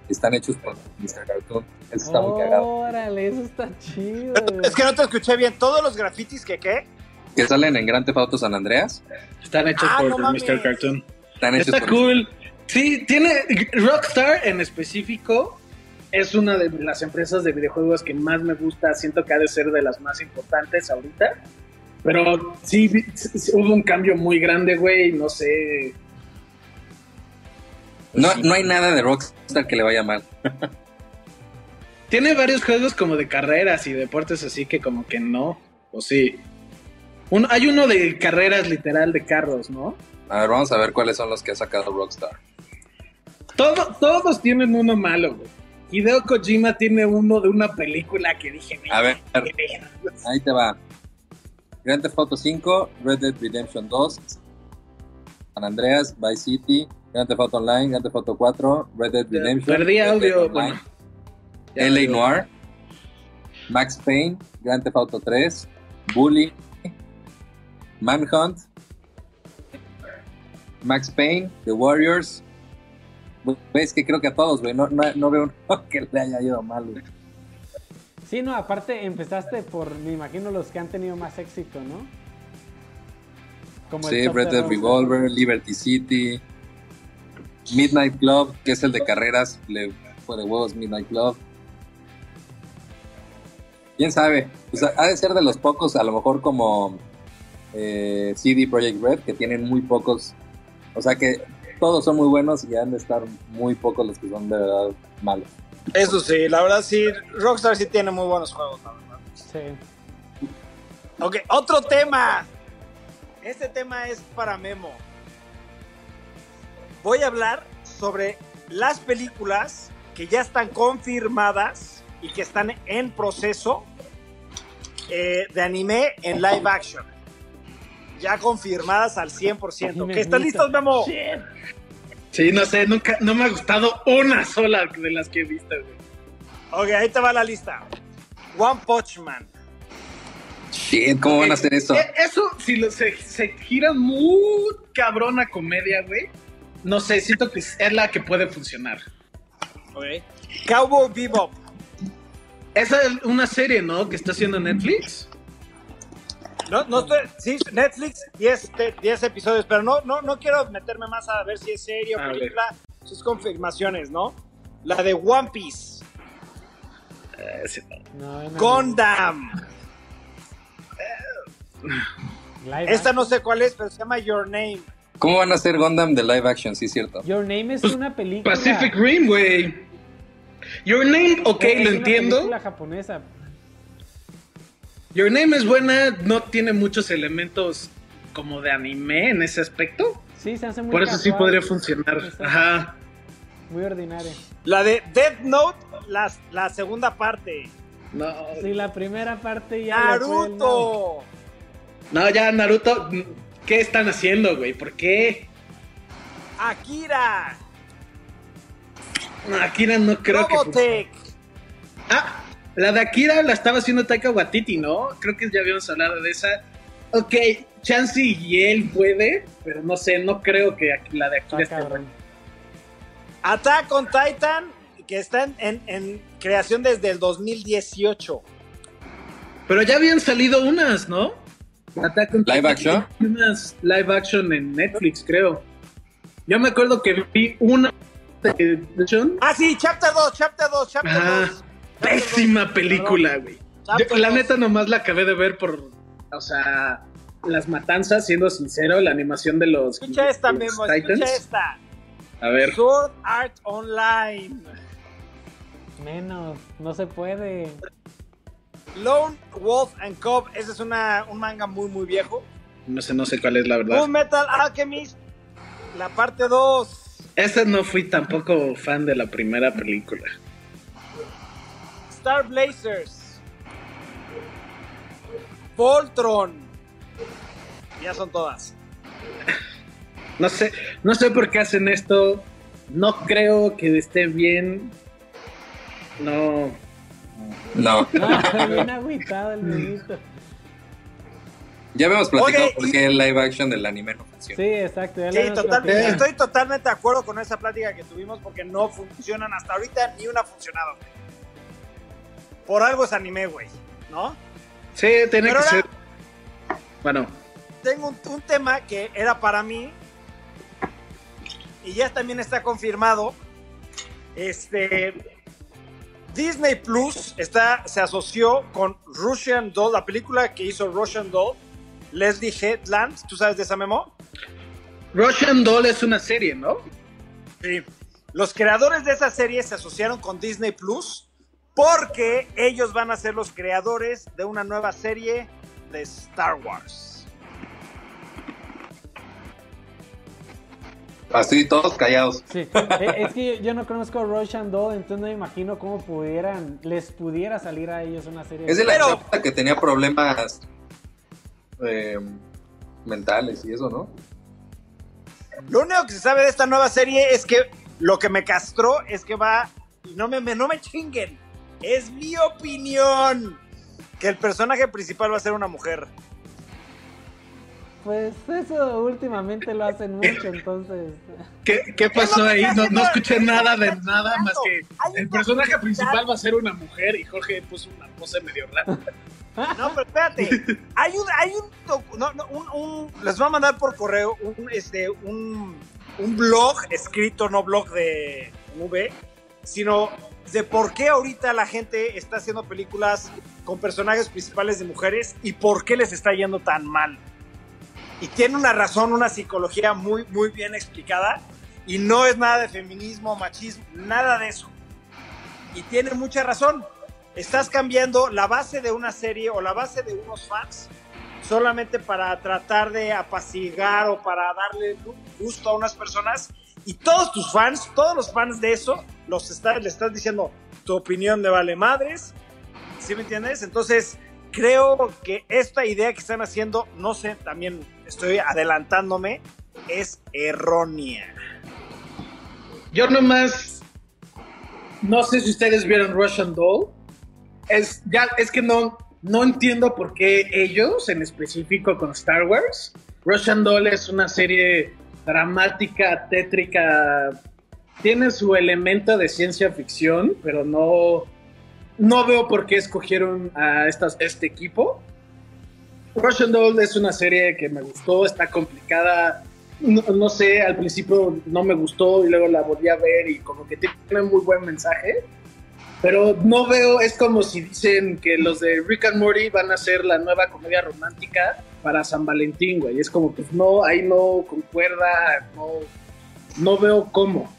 están hechos por Mr. Cartoon. Eso está muy cagado. Órale, eso está chido. (laughs) Es que no te escuché bien. Todos los grafitis que qué? Que salen en Grand Theft Auto San Andreas, Están hechos Ah, por no. Mr. Cartoon. están hechos Está por cool. Sí, tiene Rockstar en específico. Es una de las empresas de videojuegos que más me gusta. Siento que ha de ser de las más importantes ahorita. Pero sí, hubo un cambio muy grande, güey. No sé. No, Sí. no hay nada de Rockstar que le vaya mal. (laughs) Tiene varios juegos como de carreras y deportes así que como que no. O sí. Un- hay uno de carreras literal de carros, ¿no? A ver, vamos a ver cuáles son los que ha sacado Rockstar. Todo- todos tienen uno malo, güey. Hideo Kojima tiene uno de una película que dije, A ver, "Qué verga". ahí te va. Grand Theft Auto 5, Red Dead Redemption 2, San Andreas, Vice City, Grand Theft Auto Online, Grand Theft Auto 4, Red Dead Redemption, Perdí audio, Online, bueno. LA. Noir, Max Payne, Grand Theft Auto 3, Bully, Manhunt, Max Payne, The Warriors. Ves que creo que a todos, güey. No, no, no veo (laughs) uno que le haya ido mal, güey. Sí, no, aparte empezaste por, me imagino, los que han tenido más éxito, ¿no? Como Sí, Red de Dead. Revolver, Liberty City, Midnight Club, que es el de carreras, le fue de huevos Midnight Club. ¿Quién sabe? O sea, ha de ser de los pocos, a lo mejor como eh, CD Projekt Red, que tienen muy pocos, o sea que todos son muy buenos y han de estar muy pocos los que son de verdad malos. Eso sí, la verdad sí, Rockstar sí tiene muy buenos juegos, la verdad. Sí. Ok, otro tema. Este tema es para Memo. Voy a hablar sobre las películas que ya están confirmadas y que están en proceso eh, de anime en live action. Ya confirmadas al 100%. ¿Que están listos, Memo? Sí, no sé, nunca, no me ha gustado una sola de las que he visto, güey. Ok, ahí te va la lista. One Punch Man. Shit, ¿cómo van a hacer eso? Eh, Eso, si lo, se, se gira muy cabrona comedia, güey. No sé, siento que es la que puede funcionar. Ok. Cowboy Bebop. Esa es una serie, ¿no? Que está haciendo Netflix. No, no estoy. Sí, Netflix, 10 te- 10 episodios, pero no, no, no quiero meterme más a ver si es serie o película. Sus confirmaciones, ¿no? La de One Piece. No, no, no. Gundam. Esta no sé cuál es, pero se llama Your Name. ¿Cómo van a hacer Gundam de live action? Sí, es cierto. Your Name es Pues, una película. Pacific Rim, güey. Your Name, ok, Es lo una entiendo. película japonesa. Your Name es buena, no tiene muchos elementos como de anime en ese aspecto. Sí, se hace muy Por eso sí podría funcionar. Exacto. Ajá. Muy ordinaria. La de Death Note, la, la segunda parte. No, Sí, la primera parte ya. Naruto. no, ya Naruto, ¿qué están haciendo, güey? ¿Por qué? Akira. No, Akira no creo que... Robotech. Ah, la de Akira la estaba haciendo Taika Waititi, ¿no? Creo que ya habíamos hablado de esa. Ok, Chansey y él puede, pero no sé, no creo que aquí- la de Akira Está esté buena. Attack on Titan, que está en, en- en creación desde el 2018. Pero ya habían salido unas, ¿no? Attack on ¿Live Titan, action? Unas live action en Netflix, creo. Yo me acuerdo que vi una de. Ah, sí, Chapter 2, Chapter 2, Chapter Ah, 2. Pésima película, güey. Yo, la 2. neta nomás la acabé de ver por, o sea, las matanzas, siendo sincero, la animación de los, Escucha esta, los Memo, Titans. escucha esta. A ver, Sword Art Online. Menos, no se puede. Lone Wolf and Cub, ese es una, un manga muy, muy viejo. no sé, no sé cuál es la verdad. Full Metal Alchemist, la parte 2. Esta no fui tampoco fan de la primera película. Star Blazers. Voltron. Ya son todas. No sé, no sé por qué hacen esto. No creo que esté bien. No. No. (laughs) Ah, (laughs) bien agüitado el niñito. Ya habíamos platicado Oye, por y- qué el live action del anime no funciona. Sí, exacto. Sí, total- estoy totalmente de acuerdo con esa plática que tuvimos porque no funcionan hasta ahorita, ni una ha funcionado. Por algo es anime, güey, ¿no? Sí, tiene Pero que ser. Bueno, Tengo un, un tema que era para mí y ya también está confirmado. Este Disney Plus está, se asoció con Russian Doll, la película que hizo Russian Doll, Leslie Headland. ¿Tú sabes de esa memo? Russian Doll es una serie, ¿no? Sí. Los creadores de esa serie se asociaron con Disney Plus porque ellos van a ser los creadores de una nueva serie de Star Wars. Así, todos callados. Sí, eh, es que yo, yo no conozco a Russian Doll, entonces no me imagino cómo pudieran, les pudiera salir a ellos una serie. Es de la Pero- que tenía problemas eh, mentales y eso, ¿no? Lo único que se sabe de esta nueva serie es que lo que me castró es que va. y No me, me- no me chinguen. Es mi opinión. Que el personaje principal va a ser una mujer. Pues eso últimamente lo hacen mucho, entonces. ¿Qué, qué pasó ahí? No, escuché nada de nada más que el personaje principal va a ser una mujer y Jorge puso una pose medio rara. No, pero espérate. Hay un, hay un, docu- no, no, un, un- les voy a mandar por correo un, este, un, un blog escrito, no blog de V, sino de por qué ahorita la gente está haciendo películas con personajes principales de mujeres y por qué les está yendo tan mal. Y tiene una razón, una psicología muy, muy bien explicada. Y no es nada de feminismo, machismo, nada de eso. Y tiene mucha razón estás cambiando la base de una serie o la base de unos fans solamente para tratar de apaciguar o para darle gusto a unas personas y todos tus fans, todos los fans de eso, los está, le estás diciendo tu opinión de vale madres, ¿sí me entiendes? Entonces creo que esta idea que están haciendo, no sé, también estoy adelantándome, es errónea. Yo nomás no sé si ustedes vieron Russian Doll. Es, ya, es que no, no entiendo por qué ellos, en específico con Star Wars. Russian Doll es una serie dramática, tétrica. Tiene su elemento de ciencia ficción, pero no, no veo por qué escogieron a estas, este equipo. Russian Doll es una serie que me gustó, está complicada. No, no sé, al principio no me gustó y luego la volví a ver y como que tiene muy buen mensaje. Pero no veo, es como si dicen que los de Rick and Morty van a ser la nueva comedia romántica para San Valentín, güey. Es como, pues no, ahí no concuerda, no, no veo cómo,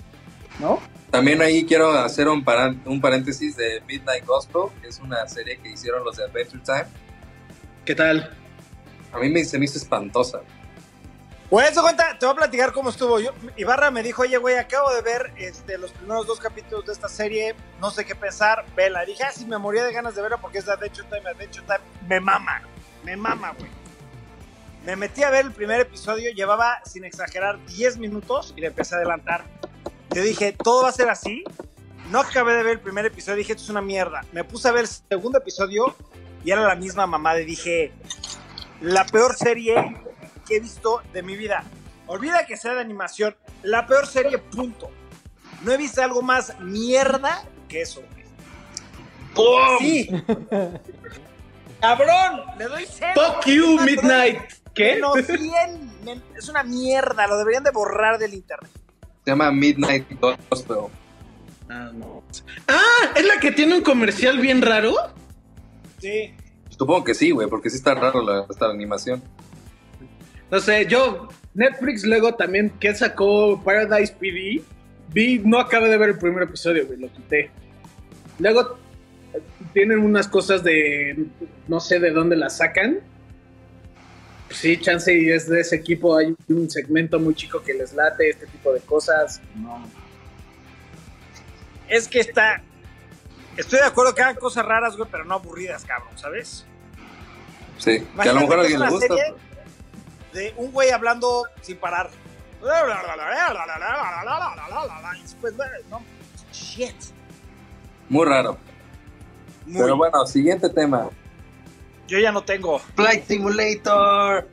¿no? También ahí quiero hacer un, paréntesis de Midnight Gospel, que es una serie que hicieron los de Adventure Time. ¿Qué tal? A mí me, se me hizo espantosa. Güey, eso cuenta, te voy a platicar cómo estuvo. Yo, Ibarra me dijo, oye, güey, acabo de ver este, los primeros dos capítulos de esta serie, no sé qué pensar, vela. Dije, ah, sí, me moría de ganas de verla porque es de Adventure Time, Adventure Time. Me mama, me mama, güey. Me metí a ver el primer episodio, llevaba, sin exagerar, 10 minutos y le empecé a adelantar. Yo dije, todo va a ser así. No acabé de ver el primer episodio, dije, esto es una mierda. Me puse a ver el segundo episodio y era la misma mamada y dije, la peor serie que he visto de mi vida. Olvida que sea de animación, la peor serie, punto. No he visto algo más mierda que eso. ¡Pum! Sí. Cabrón, le doy cero. Fuck you, Midnight. ¿Qué? Menos 100. Men- Es una mierda, lo deberían de borrar del internet. Se llama Midnight Gospel. Ah, no. Ah, es la que tiene un comercial bien raro. Sí. Supongo que sí, güey, porque sí está raro la, esta animación. No sé, yo, Netflix luego también, que sacó Paradise PD, vi, no acabé de ver el primer episodio, güey, lo quité. Luego eh, tienen unas cosas de, no sé de dónde las sacan. Pues sí, chance y es de ese equipo, hay un segmento muy chico que les late este tipo de cosas. No. Es que está. Estoy de acuerdo que hagan cosas raras, güey, pero no aburridas, cabrón, ¿sabes? Sí, que a lo Imagínate mejor a alguien le gusta. serie De un güey hablando sin parar. Y después, no, shit. Muy raro. Muy- Pero bueno, siguiente tema. Yo ya no tengo. Flight Simulator.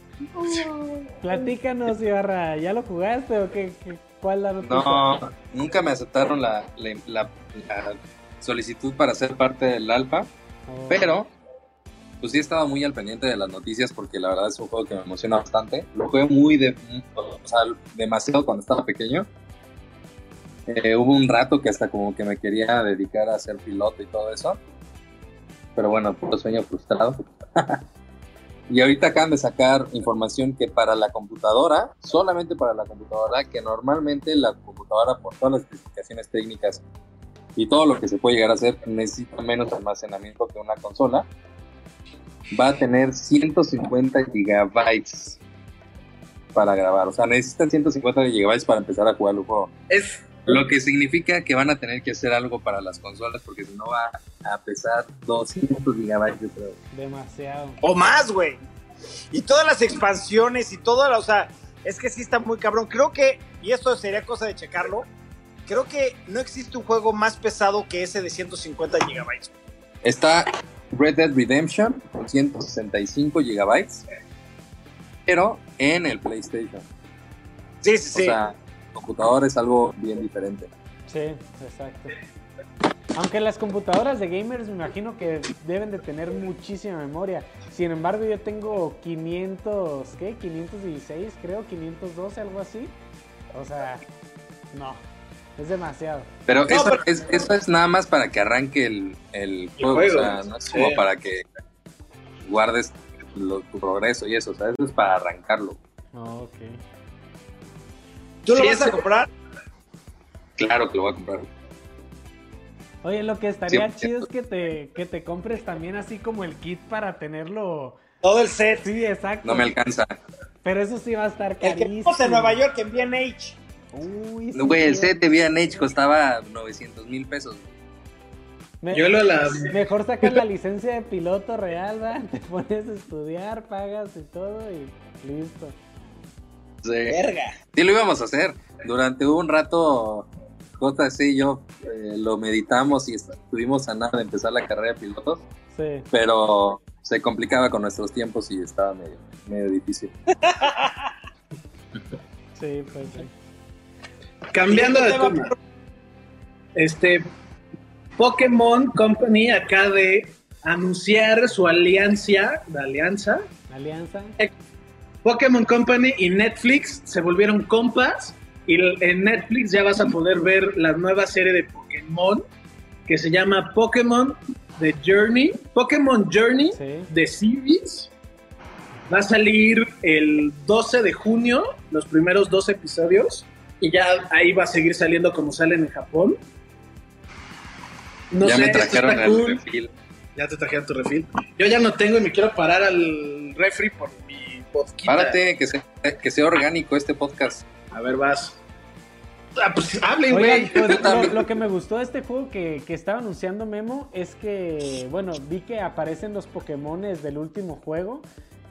Platícanos, Ibarra, ¿ya lo jugaste o qué? qué- ¿Cuál la noticia? No, nunca me aceptaron la, la- la- la solicitud para ser parte del alfa, Oh. pero pues sí he estado muy al pendiente de las noticias porque la verdad es un juego que me emociona bastante. Lo jugué muy de, o sea, demasiado cuando estaba pequeño. Eh, hubo un rato que hasta como que me quería dedicar a ser piloto y todo eso. Pero bueno, puro sueño frustrado. (laughs) y ahorita acaban de sacar información que para la computadora, solamente para la computadora, que normalmente la computadora por todas las especificaciones técnicas y todo lo que se puede llegar a hacer necesita menos almacenamiento que una consola, va a tener 150 gigabytes para grabar. O sea, necesitan 150 gigabytes para empezar a jugar el juego. Es, Lo que significa que van a tener que hacer algo para las consolas porque si no va a pesar 200 gigabytes, yo creo. Demasiado. O más, güey. Y todas las expansiones y todo, o sea, es que sí está muy cabrón. Creo que, y esto sería cosa de checarlo, creo que no existe un juego más pesado que ese de 150 gigabytes. Está Red Dead Redemption con 165 gigabytes, pero en el PlayStation. Sí, sí, sí. O sea, computador es algo bien diferente. Sí, exacto. Aunque las computadoras de gamers me imagino que deben de tener muchísima memoria. Sin embargo, yo tengo 500, ¿qué? 516, creo, 512, algo así. O sea, no, es demasiado. Pero, No, eso, pero- Es, eso es nada más para que arranque el, el juego. juego, O sea, no es como sí. para que guardes lo- tu progreso y eso. O sea, eso es para arrancarlo. Oh, ok. ¿Tú lo sí, vas a comprar? Claro que lo voy a comprar. Oye, lo que estaría 100%. chido es que te, que te compres también así como el kit para tenerlo. Todo el set. Sí, exacto. No me alcanza. Pero eso sí va a estar El que carísimo. en Nueva York en B&H. Uy, sí, Güey, el set de V&H costaba 900 mil pesos. Me- yo lo la... Mejor sacas la licencia de piloto real, ¿va? (laughs) Te pones a estudiar, pagas y todo y listo. Sí. Verga. Sí, lo íbamos a hacer. Durante un rato, JC y yo eh, lo meditamos y estuvimos a nada de empezar la carrera de pilotos, Sí. pero se complicaba con nuestros tiempos y estaba medio, medio difícil. (laughs) Sí, pues sí. Cambiando de tema. Este Pokémon Company acaba de anunciar su alianza, la alianza. Alianza. Pokémon Company y Netflix se volvieron compas y en Netflix ya vas a poder ver la nueva serie de Pokémon que se llama Pokémon The Journey, Pokémon Journey Sí. The Series Va a salir el 12 de junio, los primeros dos episodios, y ya ahí va a seguir saliendo como salen en Japón. No ya sé, me trajeron el refil. Ya te trajeron tu refil. Yo ya no tengo y me quiero parar al refri por podcast. Párate, que sea, que sea orgánico este podcast. A ver, vas. Ah, pues hablen, güey. Pues, (laughs) lo, que me gustó de este juego que, que, estaba anunciando Memo es que, bueno, vi que aparecen los Pokémones del último juego,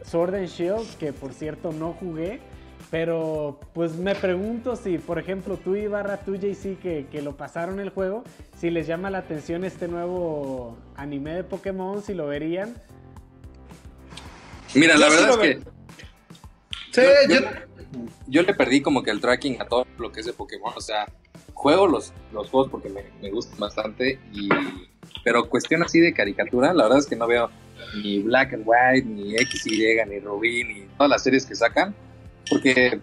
Sword and Shield, que por cierto no jugué. Pero pues me pregunto si, por ejemplo, tú Ibarra, tú JC, que, que lo pasaron el juego, si les llama la atención este nuevo anime de Pokémon, si lo verían. Mira, la verdad es que... Sí, yo, yo le perdí como que el tracking a todo lo que es de Pokémon. O sea, juego los, los juegos porque me, gustan bastante. Y, pero cuestión así de caricatura, la verdad es que no veo ni Black and White, ni XY, ni Rubí, ni todas las series que sacan. Porque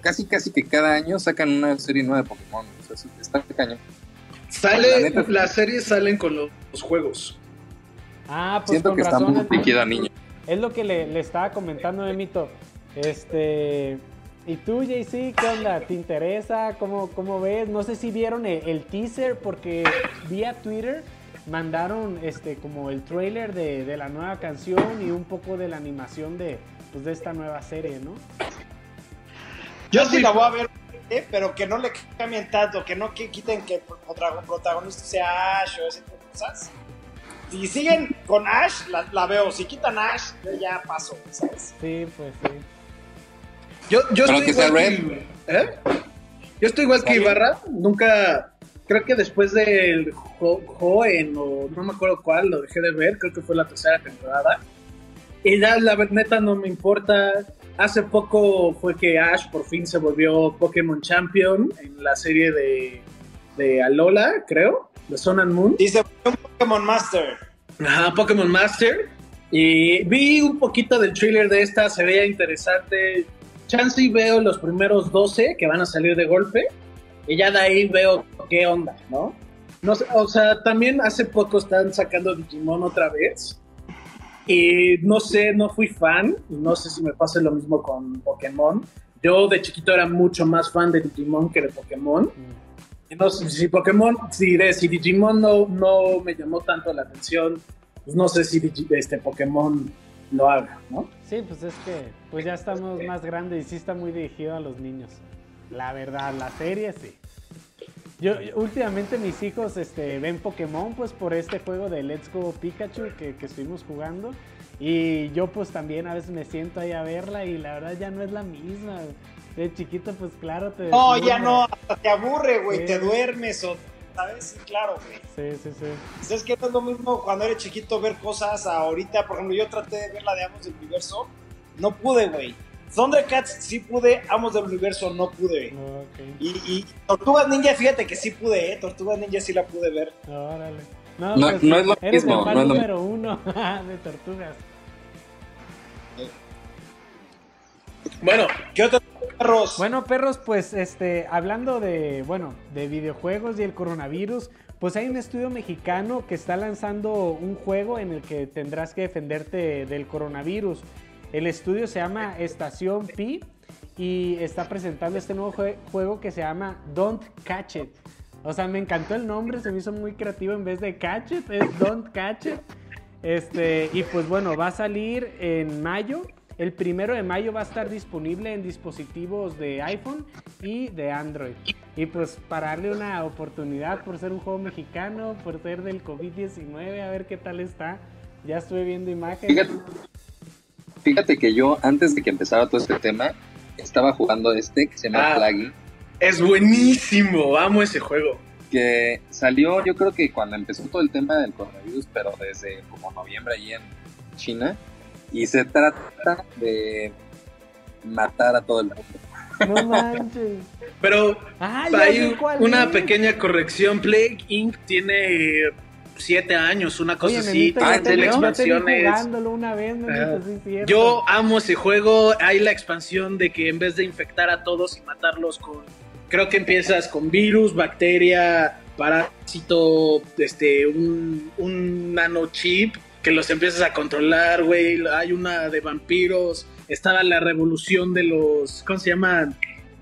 casi, casi que cada año sacan una serie nueva de Pokémon. O sea, está cañón. Sale, las series salen con los, juegos. Ah, pues Siento que está muy líquida, niño. Es lo que le, le estaba comentando, Emito. Este. ¿Y tú, JC, qué onda? ¿Te interesa? ¿Cómo, cómo ves? No sé si vieron el, teaser porque vía Twitter mandaron este como el trailer de, la nueva canción y un poco de la animación de, pues, de esta nueva serie, ¿no? Yo sí la voy a ver, eh, pero que no le cambien tanto, que no quiten que el protagonista sea Ash o ese tipo de cosas. Si siguen con Ash, la, la veo. Si quitan Ash, yo ya paso, ¿sabes? Sí, pues sí. Yo, yo estoy igual que, ¿eh? Yo estoy igual que Ibarra, nunca, creo que después del Joen o no me acuerdo cuál, lo dejé de ver, creo que fue la tercera temporada. Y ya la neta no me importa. Hace poco fue que Ash por fin se volvió Pokémon Champion en la serie de, de Alola, creo, de Sun and Moon. Y se volvió un Pokémon Master. Ajá, Pokémon Master. Y vi un poquito del trailer de esta, se veía interesante chance veo los primeros 12 que van a salir de golpe y ya de ahí veo qué onda, ¿no? no o sea, también hace poco están sacando Digimon otra vez y no sé, no fui fan y no sé si me pasa lo mismo con Pokémon. Yo de chiquito era mucho más fan de Digimon que de Pokémon. Y no sé si Pokémon, si, si Digimon no, no me llamó tanto la atención, pues no sé si este Pokémon lo haga, ¿no? Sí, pues es que pues ya estamos más grandes y sí está muy dirigido a los niños. La verdad, la serie sí. Yo, últimamente mis hijos este, ven Pokémon pues por este juego de Let's Go Pikachu que, estuvimos jugando. Y yo pues también a veces me siento ahí a verla y la verdad ya no es la misma. De chiquito pues claro te... No, ya no, te aburre, güey, te duermes o ¿sabes? Claro, güey. Sí, sí, sí. ¿Sabes que no es lo mismo cuando eres chiquito ver cosas ahorita? Por ejemplo, yo traté de ver la de Amos del Universo, no pude, güey. Thundercats sí pude, Amos del Universo no pude. y, y, Tortugas Ninja, fíjate que sí pude, ¿eh? Tortugas Ninja sí la pude ver. Órale. No, no, pues, no es lo eres mismo. El número uno (laughs) de Tortugas. Bueno, ¿qué otro Bueno, perros, pues este, hablando de, bueno, de videojuegos y el coronavirus, pues hay un estudio mexicano que está lanzando un juego en el que tendrás que defenderte del coronavirus. El estudio se llama Estación Pi y está presentando este nuevo juego que se llama Don't Catch It. O sea, me encantó el nombre, se me hizo muy creativo en vez de Catch It, es Don't Catch It. Este, y pues bueno, va a salir en mayo el primero de mayo va a estar disponible en dispositivos de iPhone y de Android. Y pues para darle una oportunidad por ser un juego mexicano, por ser del COVID-19, a ver qué tal está. Ya estuve viendo imágenes. Fíjate, que yo antes de que empezara todo este tema, estaba jugando este que se llama ah, Es buenísimo, amo ese juego. Que salió, yo creo que cuando empezó todo el tema del coronavirus, pero desde como noviembre ahí en China y se trata de matar a todo el mundo. No manches. Pero hay una pequeña corrección. Plague Inc. tiene siete años, una cosa así. Ah. Una vez, yo amo ese juego. Hay la expansión de que en vez de infectar a todos y matarlos con. Creo que empiezas con virus, bacteria, parásito, este, un, un nanochip que los empiezas a controlar, güey. Hay una de vampiros. Estaba la revolución de los. ¿Cómo se llama?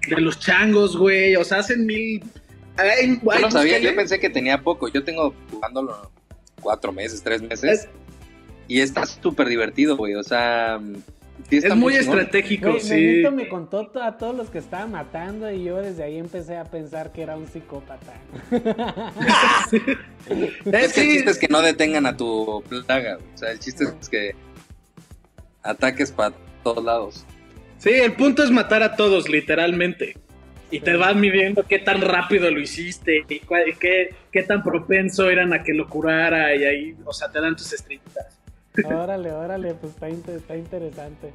De los changos, güey. O sea, hacen mil. Hay- Yo no sabía, yo pensé que tenía poco. Yo tengo jugándolo cuatro meses, tres meses. Y está súper divertido, güey. O sea, sí Es muy chingón. estratégico, Güey, sí. Memito me contó to- a todos los que estaba matando y yo desde ahí empecé a pensar que era un psicópata. (laughs) Es que el chiste es que no detengan a tu plaga. O sea, el chiste es que ataques para todos lados. sí, el punto es matar a todos, literalmente. Y te van midiendo qué tan rápido lo hiciste y cuál- y qué, qué tan propenso eran a que lo curara y ahí, o sea, te dan tus estrellitas. Órale, órale, pues está, está interesante.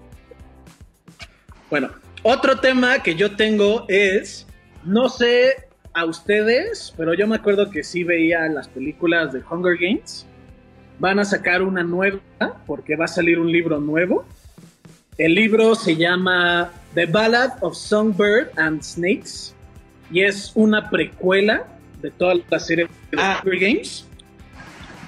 Bueno, otro tema que yo tengo es, no sé a ustedes, pero yo me acuerdo que sí veía las películas de Hunger Games. Van a sacar una nueva porque va a salir un libro nuevo. El libro se llama The Ballad of Songbird and Snakes y es una precuela de toda la serie de Hunger Games.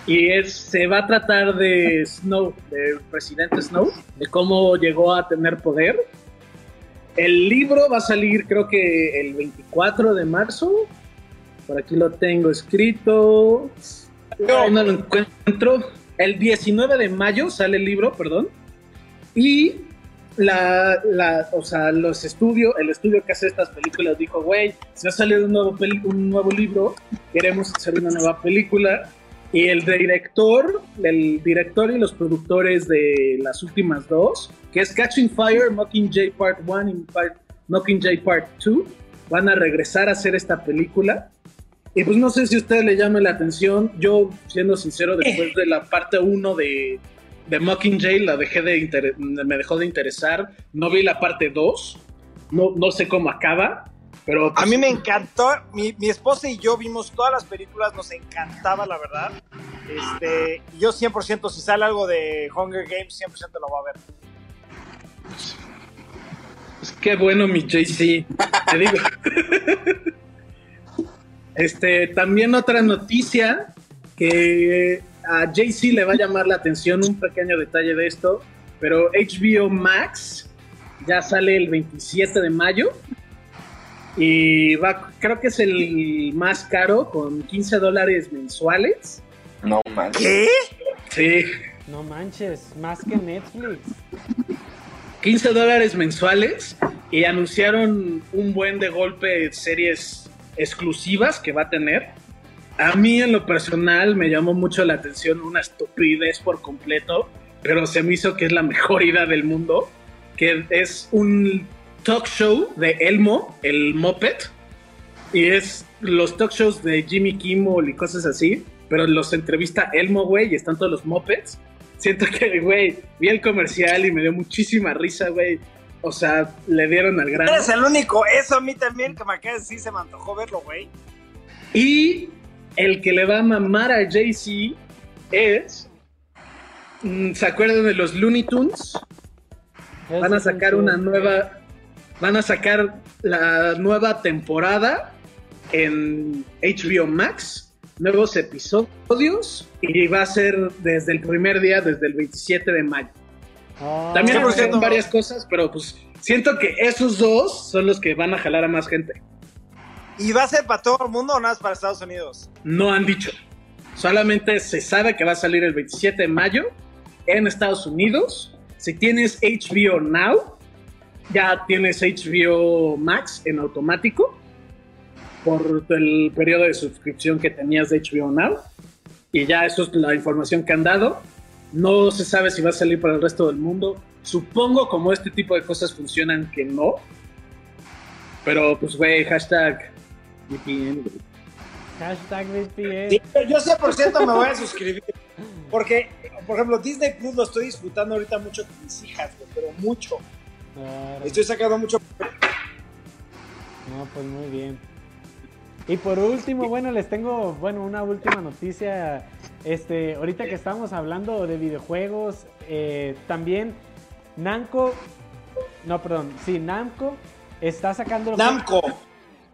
Y es, se va a tratar de Snow, del presidente Snow, de cómo llegó a tener poder el libro va a salir creo que el 24 de marzo. Por aquí lo tengo escrito. No lo encuentro. El 19 de mayo sale el libro, perdón. Y la, la, o sea, los estudios, el estudio que hace estas películas dijo, güey, si va a salir un nuevo, un nuevo libro, queremos hacer una nueva película. Y el director, el director y los productores de las últimas dos, que es Catching Fire, Mockingjay Part 1 y Part- Mockingjay Part 2, van a regresar a hacer esta película. Y pues no sé si a usted le llame la atención. Yo, siendo sincero, después de la parte 1 de, de Mockingjay, la dejé de me dejó de interesar. No vi la parte 2. No, no sé cómo acaba. Pero A pues, mí me encantó, mi, mi esposa y yo vimos todas las películas, nos encantaba la verdad. Este, yo 100%, si sale algo de Hunger Games, 100% lo voy a ver. Pues qué bueno mi JC, te digo. Este, también otra noticia que a JC le va a llamar la atención, un pequeño detalle de esto, pero HBO Max ya sale el 27 de mayo y va, creo que es el más caro con 15 dólares mensuales. No manches. ¿Qué? Sí, No manches, más que Netflix. 15 dólares mensuales y anunciaron un buen de golpe series exclusivas que va a tener. A mí en lo personal me llamó mucho la atención una estupidez por completo, pero se me hizo que es la mejor idea del mundo, que es un talk show de Elmo, el Moped, y es los talk shows de Jimmy Kimmel y cosas así, pero los entrevista Elmo, güey, y están todos los Mopeds. Siento que, güey, vi el comercial y me dio muchísima risa, güey. O sea, le dieron al grano. Eres el único, eso a mí también, que me acaba de decir, se me antojó verlo, güey. Y el que le va a mamar a Jay-Z es. mm, ¿Se acuerdan de los Looney Tunes? Van a sacar una nueva. Van a sacar la nueva temporada en HBO Max. Nuevos episodios. Y va a ser desde el primer día, desde el 27 de mayo. Oh, También anunciaron varias cosas, pero pues siento que esos dos son los que van a jalar a más gente. ¿Y va a ser para todo el mundo o nada más para Estados Unidos? no han dicho. Solamente se sabe que va a salir el 27 de mayo en Estados Unidos. Si tienes HBO Now, ya tienes HBO Max en automático por el periodo de suscripción que tenías de HBO Now. Y ya eso es la información que han dado. No se sabe si va a salir para el resto del mundo. Supongo como este tipo de cosas funcionan que no. Pero pues güey, hashtag VPN. Hashtag VPN. Sí, yo 100% me voy a suscribir. Porque, por ejemplo, Disney Plus lo estoy disfrutando ahorita mucho con mis hijas, güey, pero mucho. Claro. Estoy sacando mucho. No, pues muy bien. Y por último, bueno, les tengo, bueno, una última noticia. Este, ahorita que estamos hablando de videojuegos, eh, también Namco, no, perdón, sí, Namco está sacando... Namco.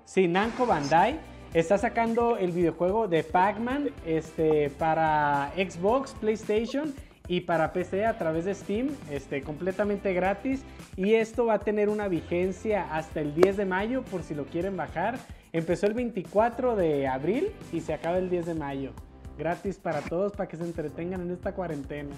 Sí, Namco Bandai está sacando el videojuego de Pac-Man este, para Xbox, PlayStation y para PC a través de Steam, este, completamente gratis. Y esto va a tener una vigencia hasta el 10 de mayo por si lo quieren bajar. Empezó el 24 de abril y se acaba el 10 de mayo. Gratis para todos para que se entretengan en esta cuarentena.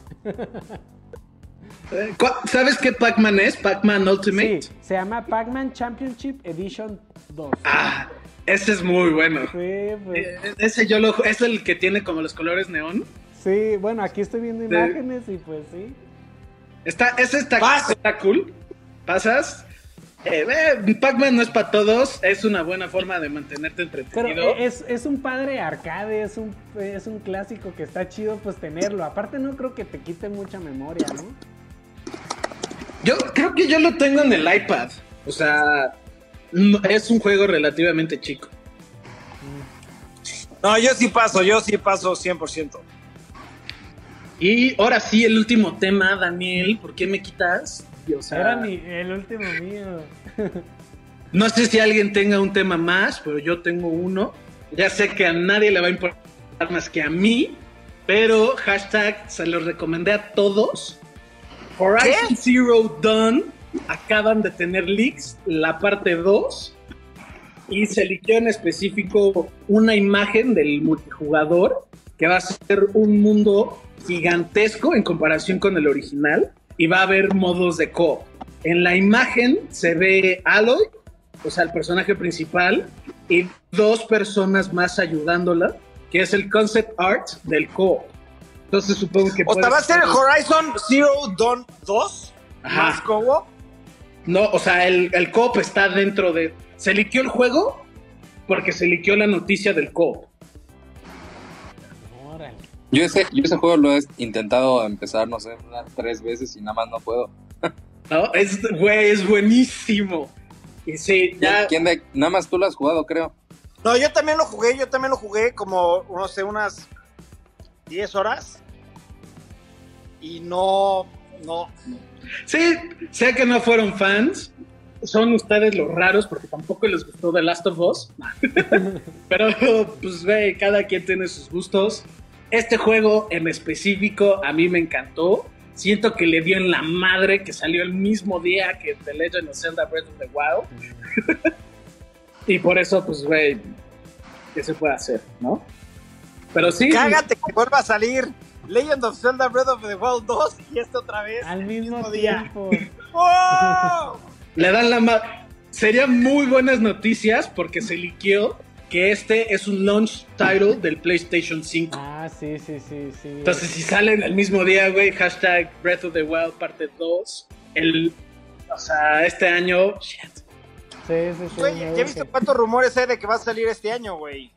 Eh, ¿cu- ¿Sabes qué Pac-Man es? Pac-Man Ultimate. Sí, se llama Pac-Man Championship Edition 2. Ah, ese es muy bueno. Sí, pues, Eh, Ese yo lo es el que tiene como los colores neón. Sí, bueno, aquí estoy viendo Sí. imágenes y pues sí. Está, ese está, Pasa. está cool. Pasas. Eh, eh, Pac-Man no es para todos, es una buena forma de mantenerte Pero entretenido. eh, es, es un padre arcade, es un, es un clásico que está chido pues tenerlo. Aparte no creo que te quite mucha memoria, ¿no? Yo creo que yo lo tengo en el iPad. O sea, no- es un juego relativamente chico. No, yo sí paso, yo sí paso 100%. Y ahora sí, el último tema, Daniel, ¿por qué me quitas? O sea, Era mi, el último mío. No sé si alguien tenga un tema más, pero yo tengo uno. Ya sé que a nadie le va a importar más que a mí, pero hashtag se los recomendé a todos. Horizon Zero Dawn acaban de tener leaks, la parte 2, y se liqueó en específico una imagen del multijugador que va a ser un mundo gigantesco en comparación con el original y va a haber modos de co En la imagen se ve Aloy, o sea, el personaje principal, y dos personas más ayudándola, que es el concept art del co Entonces supongo que... O sea, va a ser Horizon Zero Dawn 2 Ajá. más co No, o sea, el, el co-op está dentro de... Se liqueó el juego porque se liqueó la noticia del co. Yo ese, yo ese juego lo he intentado empezar, no sé, unas tres veces y nada más no puedo. ¿no? Es, güey, es buenísimo. Y sí, ya... ¿Quién de, nada más tú lo has jugado, creo. No, yo también lo jugué, yo también lo jugué como, no sé, unas 10 horas. Y no, no. Sí, sé que no fueron fans. Son ustedes los raros porque tampoco les gustó The Last of Us. (laughs) Pero, pues, ve, cada quien tiene sus gustos. Este juego en específico a mí me encantó. Siento que le dio en la madre que salió el mismo día que The Legend of Zelda Breath of the Wild. (laughs) y por eso, pues, güey, ¿qué se puede hacer, no? Pero sí. Cágate que vuelva a salir Legend of Zelda Breath of the Wild 2 y este otra vez. Al mismo mismo día. tiempo. (laughs) ¡Oh! Le dan la ma- Serían muy buenas noticias porque se liqueó que este es un launch title del PlayStation 5. Ah, sí, sí, sí, sí. Entonces, si salen el mismo día, güey, hashtag Breath of the Wild parte 2, el, o sea, este año, shit. Sí, sí, sí. Güey, ya he visto cuántos rumores hay de que va a salir este año, güey.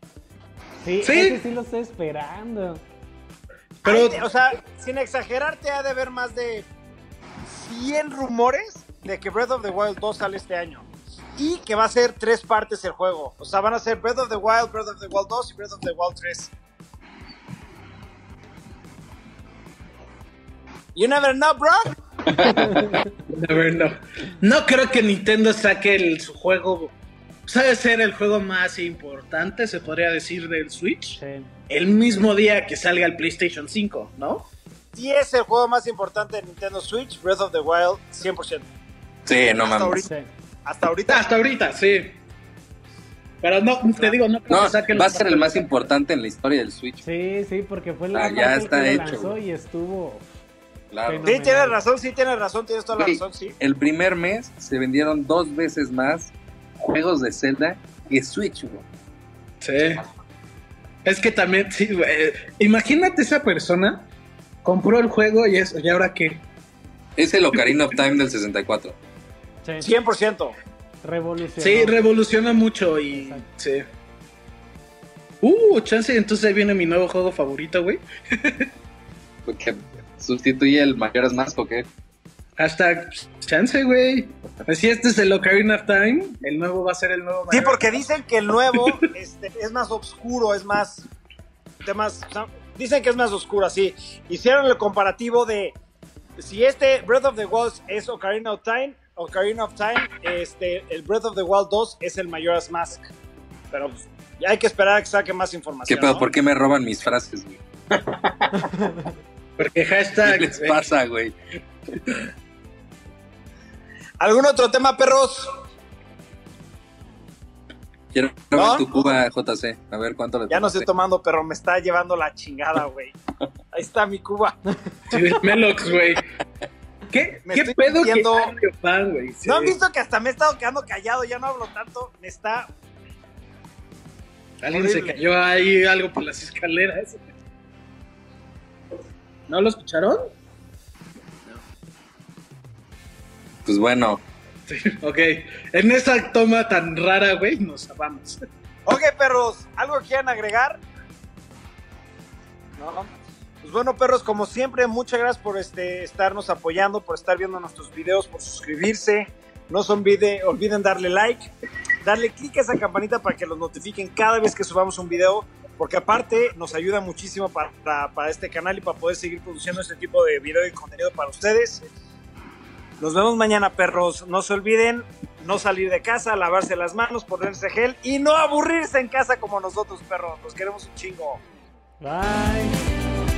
Sí, Sí. ese sí lo estoy esperando. Pero, o sea, sin exagerarte, ha de haber más de 100 rumores de que Breath of the Wild 2 sale este año. Y que va a ser tres partes el juego. O sea, van a ser Breath of the Wild, Breath of the Wild 2 y Breath of the Wild 3. You never know, bro. (laughs) never know. No creo que Nintendo saque el- su juego, sabe ser el juego más importante, se podría decir, del Switch, Sí. el mismo día que salga el PlayStation 5, ¿no? Sí es el juego más importante de Nintendo Switch, Breath of the Wild, 100%. Sí, no mames. Hasta ahorita. Hasta ahorita, sí. Pero no, te digo, no creo No, que va a ser el más importante en la historia del Switch. Sí, sí, porque fue la Ah, ya está que hecho, lanzó y estuvo. Claro. Sí, tienes razón, sí, tienes razón, tienes toda la razón, sí. El primer mes se vendieron dos veces más juegos de Zelda que Switch, güey. Sí. Es que también, sí, güey. Imagínate esa persona, compró el juego y eso, ¿y ahora qué? Es el Ocarina of Time del 64. Sí, 100%. revolucionó. Sí, revoluciona mucho y. Exacto. Sí. Uh, chance, entonces ahí viene mi nuevo juego favorito, güey. (laughs) Porque sustituye el Majora's Mask, ¿o qué? Hashtag chance, güey. Así este es el Ocarina of Time. El nuevo va a ser el nuevo. Sí, Majora's porque Mask. dicen que el nuevo (laughs) este, es más oscuro, es más. De más o sea, dicen que es más oscuro, así. Hicieron el comparativo de. Si este Breath of the Wild es Ocarina of Time, Ocarina of Time, este, el Breath of the Wild 2 es el Majora's Mask. Pero pues, ya hay que esperar a que saque más información. ¿Qué pedo? ¿no? ¿Por qué me roban mis frases, güey? Porque ¿Qué hashtag. les pasa, güey? ¿Algún otro tema, perros? Quiero ¿No? ver tu Cuba, JC. A ver cuánto le Ya no estoy tomando, pero me está llevando la chingada, güey. (laughs) Ahí está mi Cuba. Sí, Melox, güey. ¿Qué, Me ¿qué estoy pedo sintiendo- que fan, güey? Sí. ¿No han visto que hasta me he estado quedando callado? Ya no hablo tanto. Me está... Alguien se cayó ahí algo por las escaleras. ¿No lo escucharon? Pues bueno, Sí, ok. En esta toma tan rara, güey, nos vamos. Ok, perros, ¿algo quieren agregar? No. Bueno, perros, como siempre, muchas gracias por este, estarnos apoyando, por estar viendo nuestros videos, por suscribirse. No se olvide- olviden darle like, darle clic a esa campanita para que los notifiquen cada vez que subamos un video, porque aparte nos ayuda muchísimo para, para- para este canal y para poder seguir produciendo este tipo de video y contenido para ustedes. Nos vemos mañana, perros. No se olviden no salir de casa, lavarse las manos, ponerse gel y no aburrirse en casa como nosotros, perros. Los queremos un chingo. Bye.